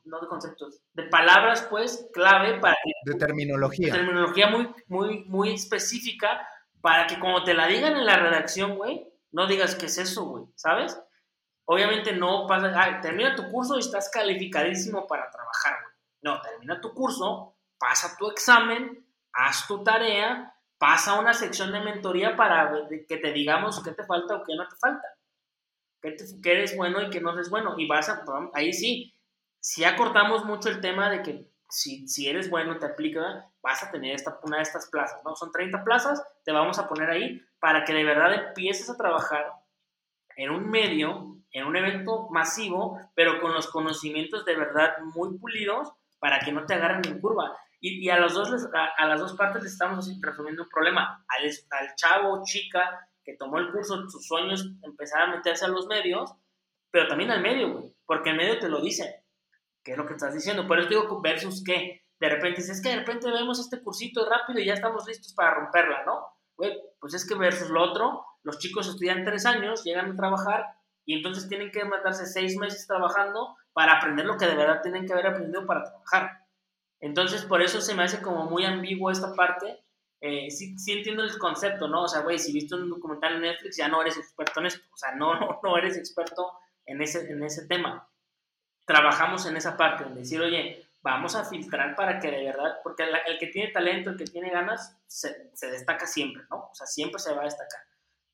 no de conceptos, de palabras, pues, clave para... De terminología. De terminología muy, muy, muy específica para que como te la digan en la redacción, güey, no digas qué es eso, güey, ¿sabes? Obviamente no pasa, ah, termina tu curso y estás calificadísimo para trabajar, güey. No, termina tu curso, pasa tu examen, haz tu tarea, pasa una sección de mentoría para que te digamos qué te falta o qué no te falta. Qué, eres bueno y qué no eres bueno. Y vas a, ahí sí, si acortamos mucho el tema de que si, si eres bueno, te aplica, vas a tener esta, una de estas plazas, ¿no? Son 30 plazas, te vamos a poner ahí para que de verdad empieces a trabajar en un medio, en un evento masivo, pero con los conocimientos de verdad muy pulidos para que no te agarren en curva. Y, a, los dos a, las dos partes les estamos resolviendo un problema. Al, al chavo, chica, que tomó el curso, sus sueños, empezar a meterse a los medios, pero también al medio, porque el medio te lo dice ¿Qué es lo que estás diciendo? Pero esto digo versus qué. De repente dices, es que de repente vemos este cursito rápido y ya estamos listos para romperla, ¿no? Güey, pues es que versus lo otro, los chicos estudian tres años, llegan a trabajar y entonces tienen que matarse seis meses trabajando para aprender lo que de verdad tienen que haber aprendido para trabajar. Entonces, por eso se me hace como muy ambiguo esta parte. Eh, sí, sí, entiendo el concepto, ¿no? O sea, güey, si viste un documental en Netflix, ya no eres experto en esto. O sea, no, no, no eres experto en ese, en ese tema trabajamos en esa parte, en decir, oye, vamos a filtrar para que de verdad, porque el, que tiene talento, el que tiene ganas, se, destaca siempre, ¿no? O sea, siempre se va a destacar.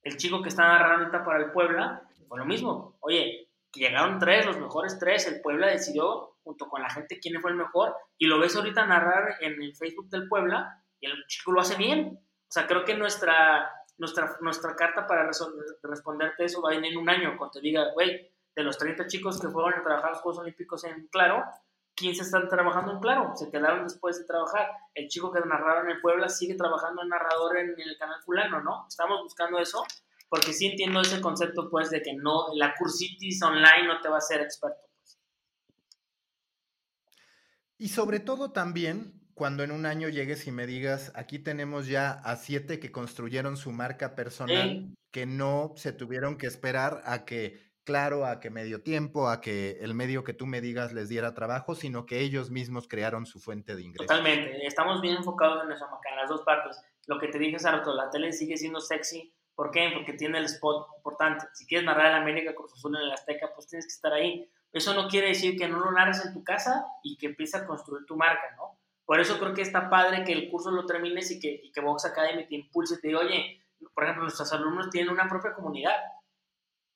El chico que está narrando para el Puebla, fue lo mismo. Oye, llegaron tres, los mejores tres, el Puebla decidió, junto con la gente, quién fue el mejor, y lo ves ahorita narrar en el Facebook del Puebla, y el chico lo hace bien. O sea, creo que nuestra, nuestra, nuestra carta para responderte eso va a venir en un año, cuando te diga, güey, de los 30 chicos que fueron a trabajar los Juegos Olímpicos en Claro, 15 están trabajando en Claro, se quedaron después de trabajar. El chico que narraba en Puebla sigue trabajando en narrador en, el canal fulano, ¿no? Estamos buscando eso, porque sí entiendo ese concepto, pues, de que no, la cursitis online no te va a hacer experto. Pues. Y sobre todo también cuando en un año llegues y me digas, aquí tenemos ya a siete que construyeron su marca personal, que no se tuvieron que esperar a que claro a que medio tiempo, a que el medio que tú me digas les diera trabajo, sino que ellos mismos crearon su fuente de ingresos. Totalmente, estamos bien enfocados en eso, en las dos partes. lo que te dije hace rato, la tele sigue siendo sexy. ¿Por qué? Porque tiene el spot importante. Si quieres narrar en América Cruz Azul en el Azteca, pues tienes que estar ahí. Eso no quiere decir que no lo narres en tu casa y que empieces a construir tu marca, ¿no? Por eso creo que está padre que el curso lo termines y que, y que Vox Academy te impulse y te diga, oye, por ejemplo, nuestros alumnos tienen una propia comunidad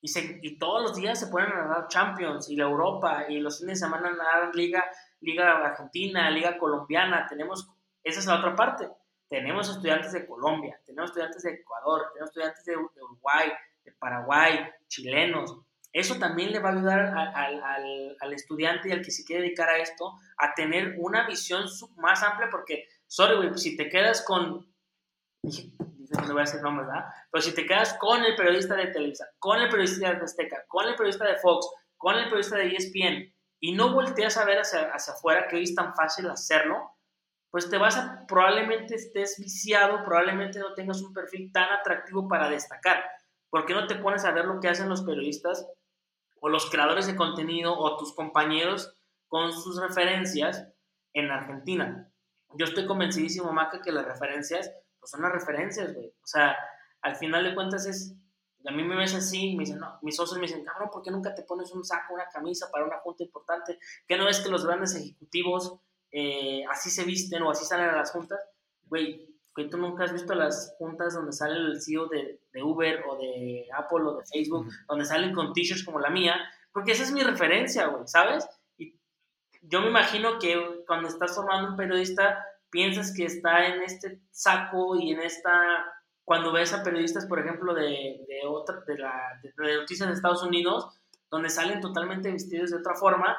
y, todos los días se pueden narrar Champions y la Europa y los fines de semana narrar Liga, Liga Argentina, Liga Colombiana. Tenemos, esa es la otra parte. Tenemos estudiantes de Colombia, tenemos estudiantes de Ecuador, tenemos estudiantes de, de Uruguay, de Paraguay, chilenos. Eso también le va a ayudar al, al, al, estudiante y al que se quiere dedicar a esto a tener una visión más amplia porque, sorry, güey, si te quedas con, no voy a decir nombres, ¿verdad? Pero si te quedas con el periodista de Televisa, con el periodista de Azteca, con el periodista de Fox, con el periodista de ESPN y no volteas a ver hacia, hacia afuera, que hoy es tan fácil hacerlo, pues te vas a, probablemente estés viciado, probablemente no tengas un perfil tan atractivo para destacar. ¿Por qué no te pones a ver lo que hacen los periodistas o los creadores de contenido o tus compañeros con sus referencias en Argentina? Yo estoy convencidísimo, Maca, que las referencias pues son las referencias, güey. O sea, al final de cuentas es, a mí me ves así, me dicen, no, mis socios me dicen, cabrón, ¿por qué nunca te pones un saco, una camisa para una junta importante? ¿Qué no es que los grandes ejecutivos eh, así se visten o así salen a las juntas? Güey, que tú nunca has visto las juntas donde sale el CEO de, de Uber o de Apple o de Facebook, donde salen con t-shirts como la mía, porque esa es mi referencia, güey, ¿sabes? Y yo me imagino que cuando estás formando un periodista, piensas que está en este saco y en esta... Cuando ves a periodistas, por ejemplo, de, de, otra, de, la, de, noticias de Estados Unidos, donde salen totalmente vestidos de otra forma,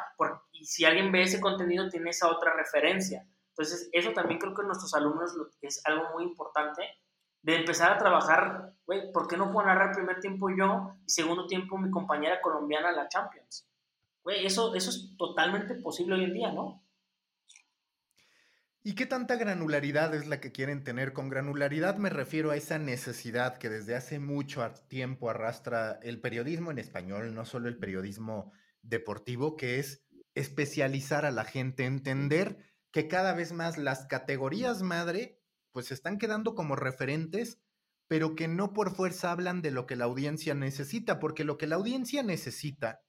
y si alguien ve ese contenido, tiene esa otra referencia. Entonces, eso también creo que nuestros alumnos es algo muy importante, de empezar a trabajar, güey, ¿por qué no puedo narrar primer tiempo yo y segundo tiempo mi compañera colombiana la Champions? Güey, eso, eso es totalmente posible hoy en día, ¿no? ¿Y qué tanta granularidad es la que quieren tener? Con granularidad me refiero a esa necesidad que desde hace mucho tiempo arrastra el periodismo en español, no solo el periodismo deportivo, que es especializar a la gente, entender que cada vez más las categorías madre pues están quedando como referentes, pero que no por fuerza hablan de lo que la audiencia necesita, porque lo que la audiencia necesita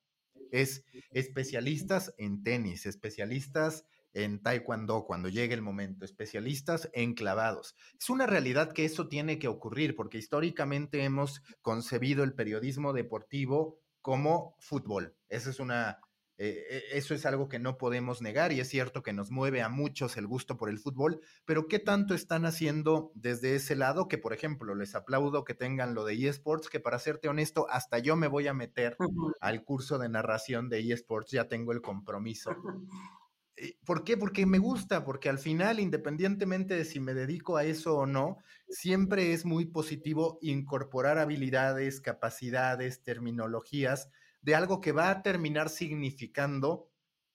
es especialistas en tenis, especialistas en taekwondo cuando llegue el momento, especialistas en clavados. Es una realidad que eso tiene que ocurrir porque históricamente hemos concebido el periodismo deportivo como fútbol. Eso es una eh, eh, eso es algo que no podemos negar y es cierto que nos mueve a muchos el gusto por el fútbol, pero ¿qué tanto están haciendo desde ese lado? Que por ejemplo, les aplaudo que tengan lo de eSports, que para serte honesto, hasta yo me voy a meter al curso de narración de eSports, ya tengo el compromiso. [LAUGHS] Eh, ¿Por qué? Porque me gusta, porque al final, independientemente de si me dedico a eso o no, siempre es muy positivo incorporar habilidades, capacidades, terminologías de algo que va a terminar significando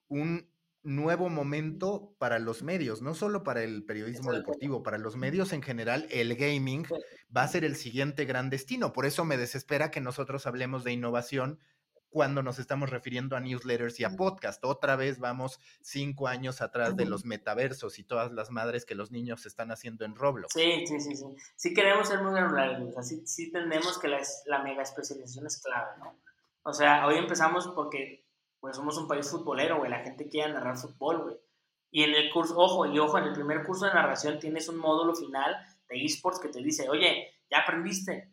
un nuevo momento para los medios, no solo para el periodismo deportivo, para los medios en general, el gaming va a ser el siguiente gran destino. Por eso me desespera que nosotros hablemos de innovación cuando nos estamos refiriendo a newsletters y a podcast. Otra vez vamos cinco años atrás de los metaversos y todas las madres que los niños están haciendo en Roblox. Sí, sí, sí, sí. Sí queremos ser muy granulares, o sea, sí, sí entendemos que la, la, mega especialización es clave, ¿no? O sea, hoy empezamos porque pues somos un país futbolero, güey, la gente quiere narrar fútbol, güey. Y en el curso, ojo, y ojo, en el primer curso de narración tienes un módulo final de esports que te dice, oye, ya aprendiste,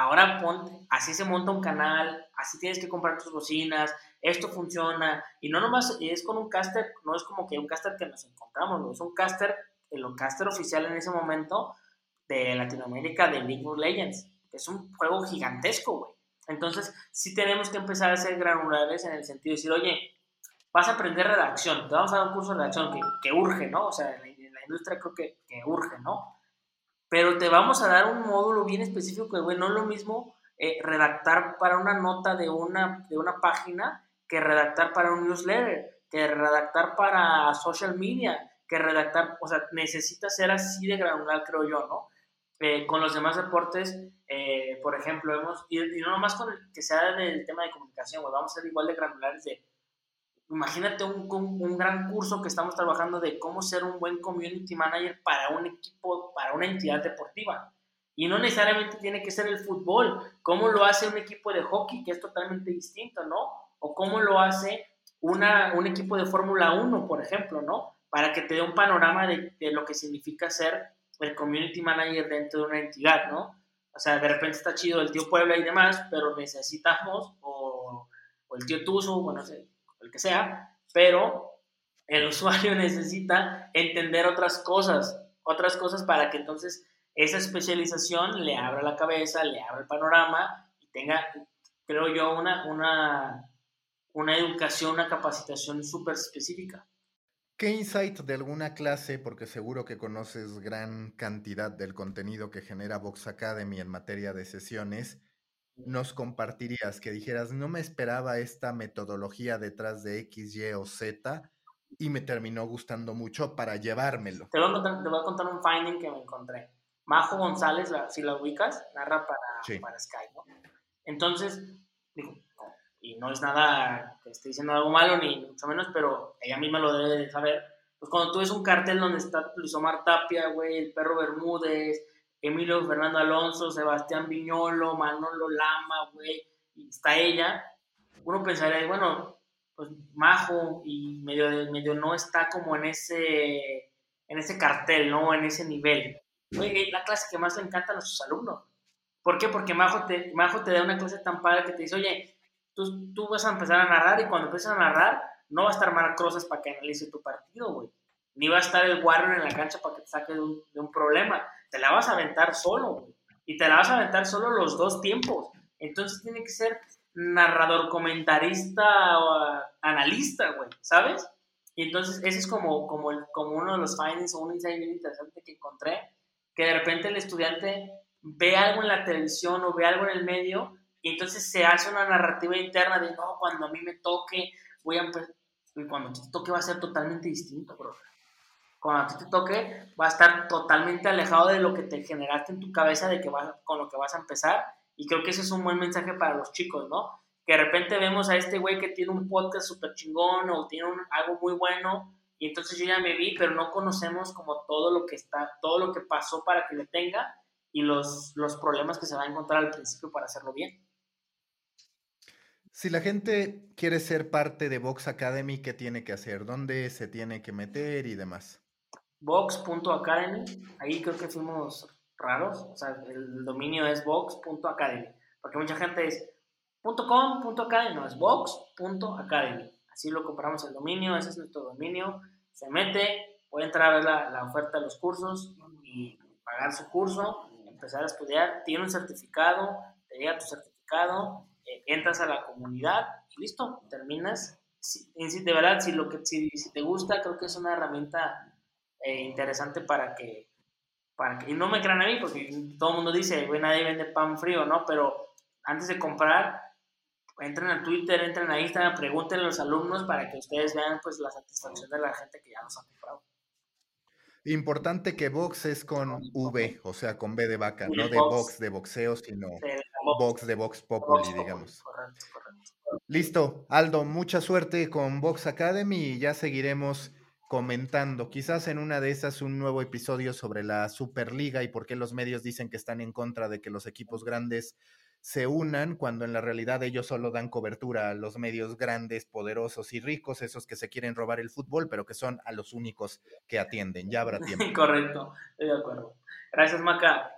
Ahora ponte, así se monta un canal, así tienes que comprar tus bocinas, esto funciona. Y no nomás es con un caster, no es como que un caster que nos encontramos, es un caster, el caster oficial en ese momento de Latinoamérica de League of Legends. Es un juego gigantesco, güey. Entonces, sí tenemos que empezar a ser granulares en el sentido de decir, oye, vas a aprender redacción, te vamos a dar un curso de redacción que, urge, ¿no? O sea, en la, industria creo que urge, ¿no? Pero te vamos a dar un módulo bien específico que, güey, no es lo mismo eh, redactar para una nota de una, de una página que redactar para un newsletter, que redactar para social media, que redactar, o sea, necesita ser así de granular, creo yo, ¿no? Eh, con los demás deportes, eh, por ejemplo, hemos, y, no nomás con el que sea del tema de comunicación, vamos a ser igual de granulares de, imagínate un, un, gran curso que estamos trabajando de cómo ser un buen community manager para un equipo, para una entidad deportiva. Y no necesariamente tiene que ser el fútbol, cómo lo hace un equipo de hockey, que es totalmente distinto, ¿no? O cómo lo hace una, un equipo de Fórmula 1, por ejemplo, ¿no? Para que te dé un panorama de, de, lo que significa ser el community manager dentro de una entidad, ¿no? O sea, de repente está chido el tío Puebla y demás, pero necesitamos, o, o el tío Tuzo, bueno, el que sea, pero el [LAUGHS] usuario necesita entender otras cosas, otras cosas para que entonces esa especialización le abra la cabeza, le abra el panorama y tenga, creo yo, una, una, una educación, una capacitación súper específica. ¿Qué insight de alguna clase, porque seguro que conoces gran cantidad del contenido que genera Vox Academy en materia de sesiones, nos compartirías que dijeras, no me esperaba esta metodología detrás de X, Y o Z y me terminó gustando mucho para llevármelo? Te voy a contar, un finding que me encontré. Majo González, si la ubicas, narra para, para Sky, ¿no? Entonces, digo, y no es nada que esté diciendo algo malo, ni mucho menos, pero ella misma lo debe de saber. Pues cuando tú ves un cartel donde está Luis Omar Tapia, güey, el perro Bermúdez, Emilio Fernando Alonso, Sebastián Viñolo, Manolo Lama, güey, está ella, uno pensaría, bueno, pues majo y medio, medio no está como en ese, en ese cartel, ¿no? En ese nivel. Güey, la clase que más le encanta a sus alumnos. ¿Por qué? Porque Majo te, Majo te da una clase tan padre que te dice, oye, tú, tú vas a empezar a narrar y cuando empiezas a narrar, no va a estar Marc Rosas para que analice tu partido, güey. Ni va a estar el Warrior en la cancha para que te saque de un, de un problema te la vas a aventar solo, Y te la vas a aventar solo los dos tiempos. Entonces tiene que ser narrador, comentarista o analista, güey, ¿sabes? Y entonces ese es como, como, el, como uno de los findings o un insight bien interesante que encontré, que de repente el estudiante ve algo en la televisión o ve algo en el medio y entonces se hace una narrativa interna de, no, cuando a mí me toque, voy a empezar, y cuando te toque va a ser totalmente distinto, bro cuando a ti te toque, va a estar totalmente alejado de lo que te generaste en tu cabeza de que vas, con lo que vas a empezar. Y creo que ese es un buen mensaje para los chicos, ¿no? Que de repente vemos a este güey que tiene un podcast súper chingón o tiene algo muy bueno y entonces yo ya me vi, pero no conocemos como todo lo que está, todo lo que pasó para que lo tenga y los, los problemas que se va a encontrar al principio para hacerlo bien. Si la gente quiere ser parte de Vox Academy, ¿qué tiene que hacer? ¿Dónde se tiene que meter y demás? Vox.academy, ahí creo que fuimos raros, o sea, el dominio es Vox.academy, porque mucha gente es .com.academy, no, es Vox.academy, así lo compramos el dominio, ese es nuestro dominio, se mete, puede entrar a ver la, la oferta de los cursos y pagar su curso, empezar a estudiar, tiene un certificado, te llega tu certificado, eh, entras a la comunidad y listo, terminas. Si, de verdad, si, lo que, si, si te gusta, creo que es una herramienta eh, interesante para que, para que, y no me crean a mí, porque todo el mundo dice, güey, nadie vende pan frío, ¿no? Pero antes de comprar, entren a Twitter, entren a Instagram, pregúntenle a los alumnos para que ustedes vean pues la satisfacción de la gente que ya nos ha comprado. Importante que box es con V, o sea, con B de vaca, no de box. de boxeo, sino box. de box populi, digamos. Correcto, correcto. Listo, Aldo, mucha suerte con Box Academy y ya seguiremos comentando, quizás en una de esas un nuevo episodio sobre la Superliga y por qué los medios dicen que están en contra de que los equipos grandes se unan cuando en la realidad ellos solo dan cobertura a los medios grandes, poderosos y ricos, esos que se quieren robar el fútbol, pero que son a los únicos que atienden. Ya habrá tiempo. [LAUGHS] Correcto, estoy de acuerdo. Gracias, Maca.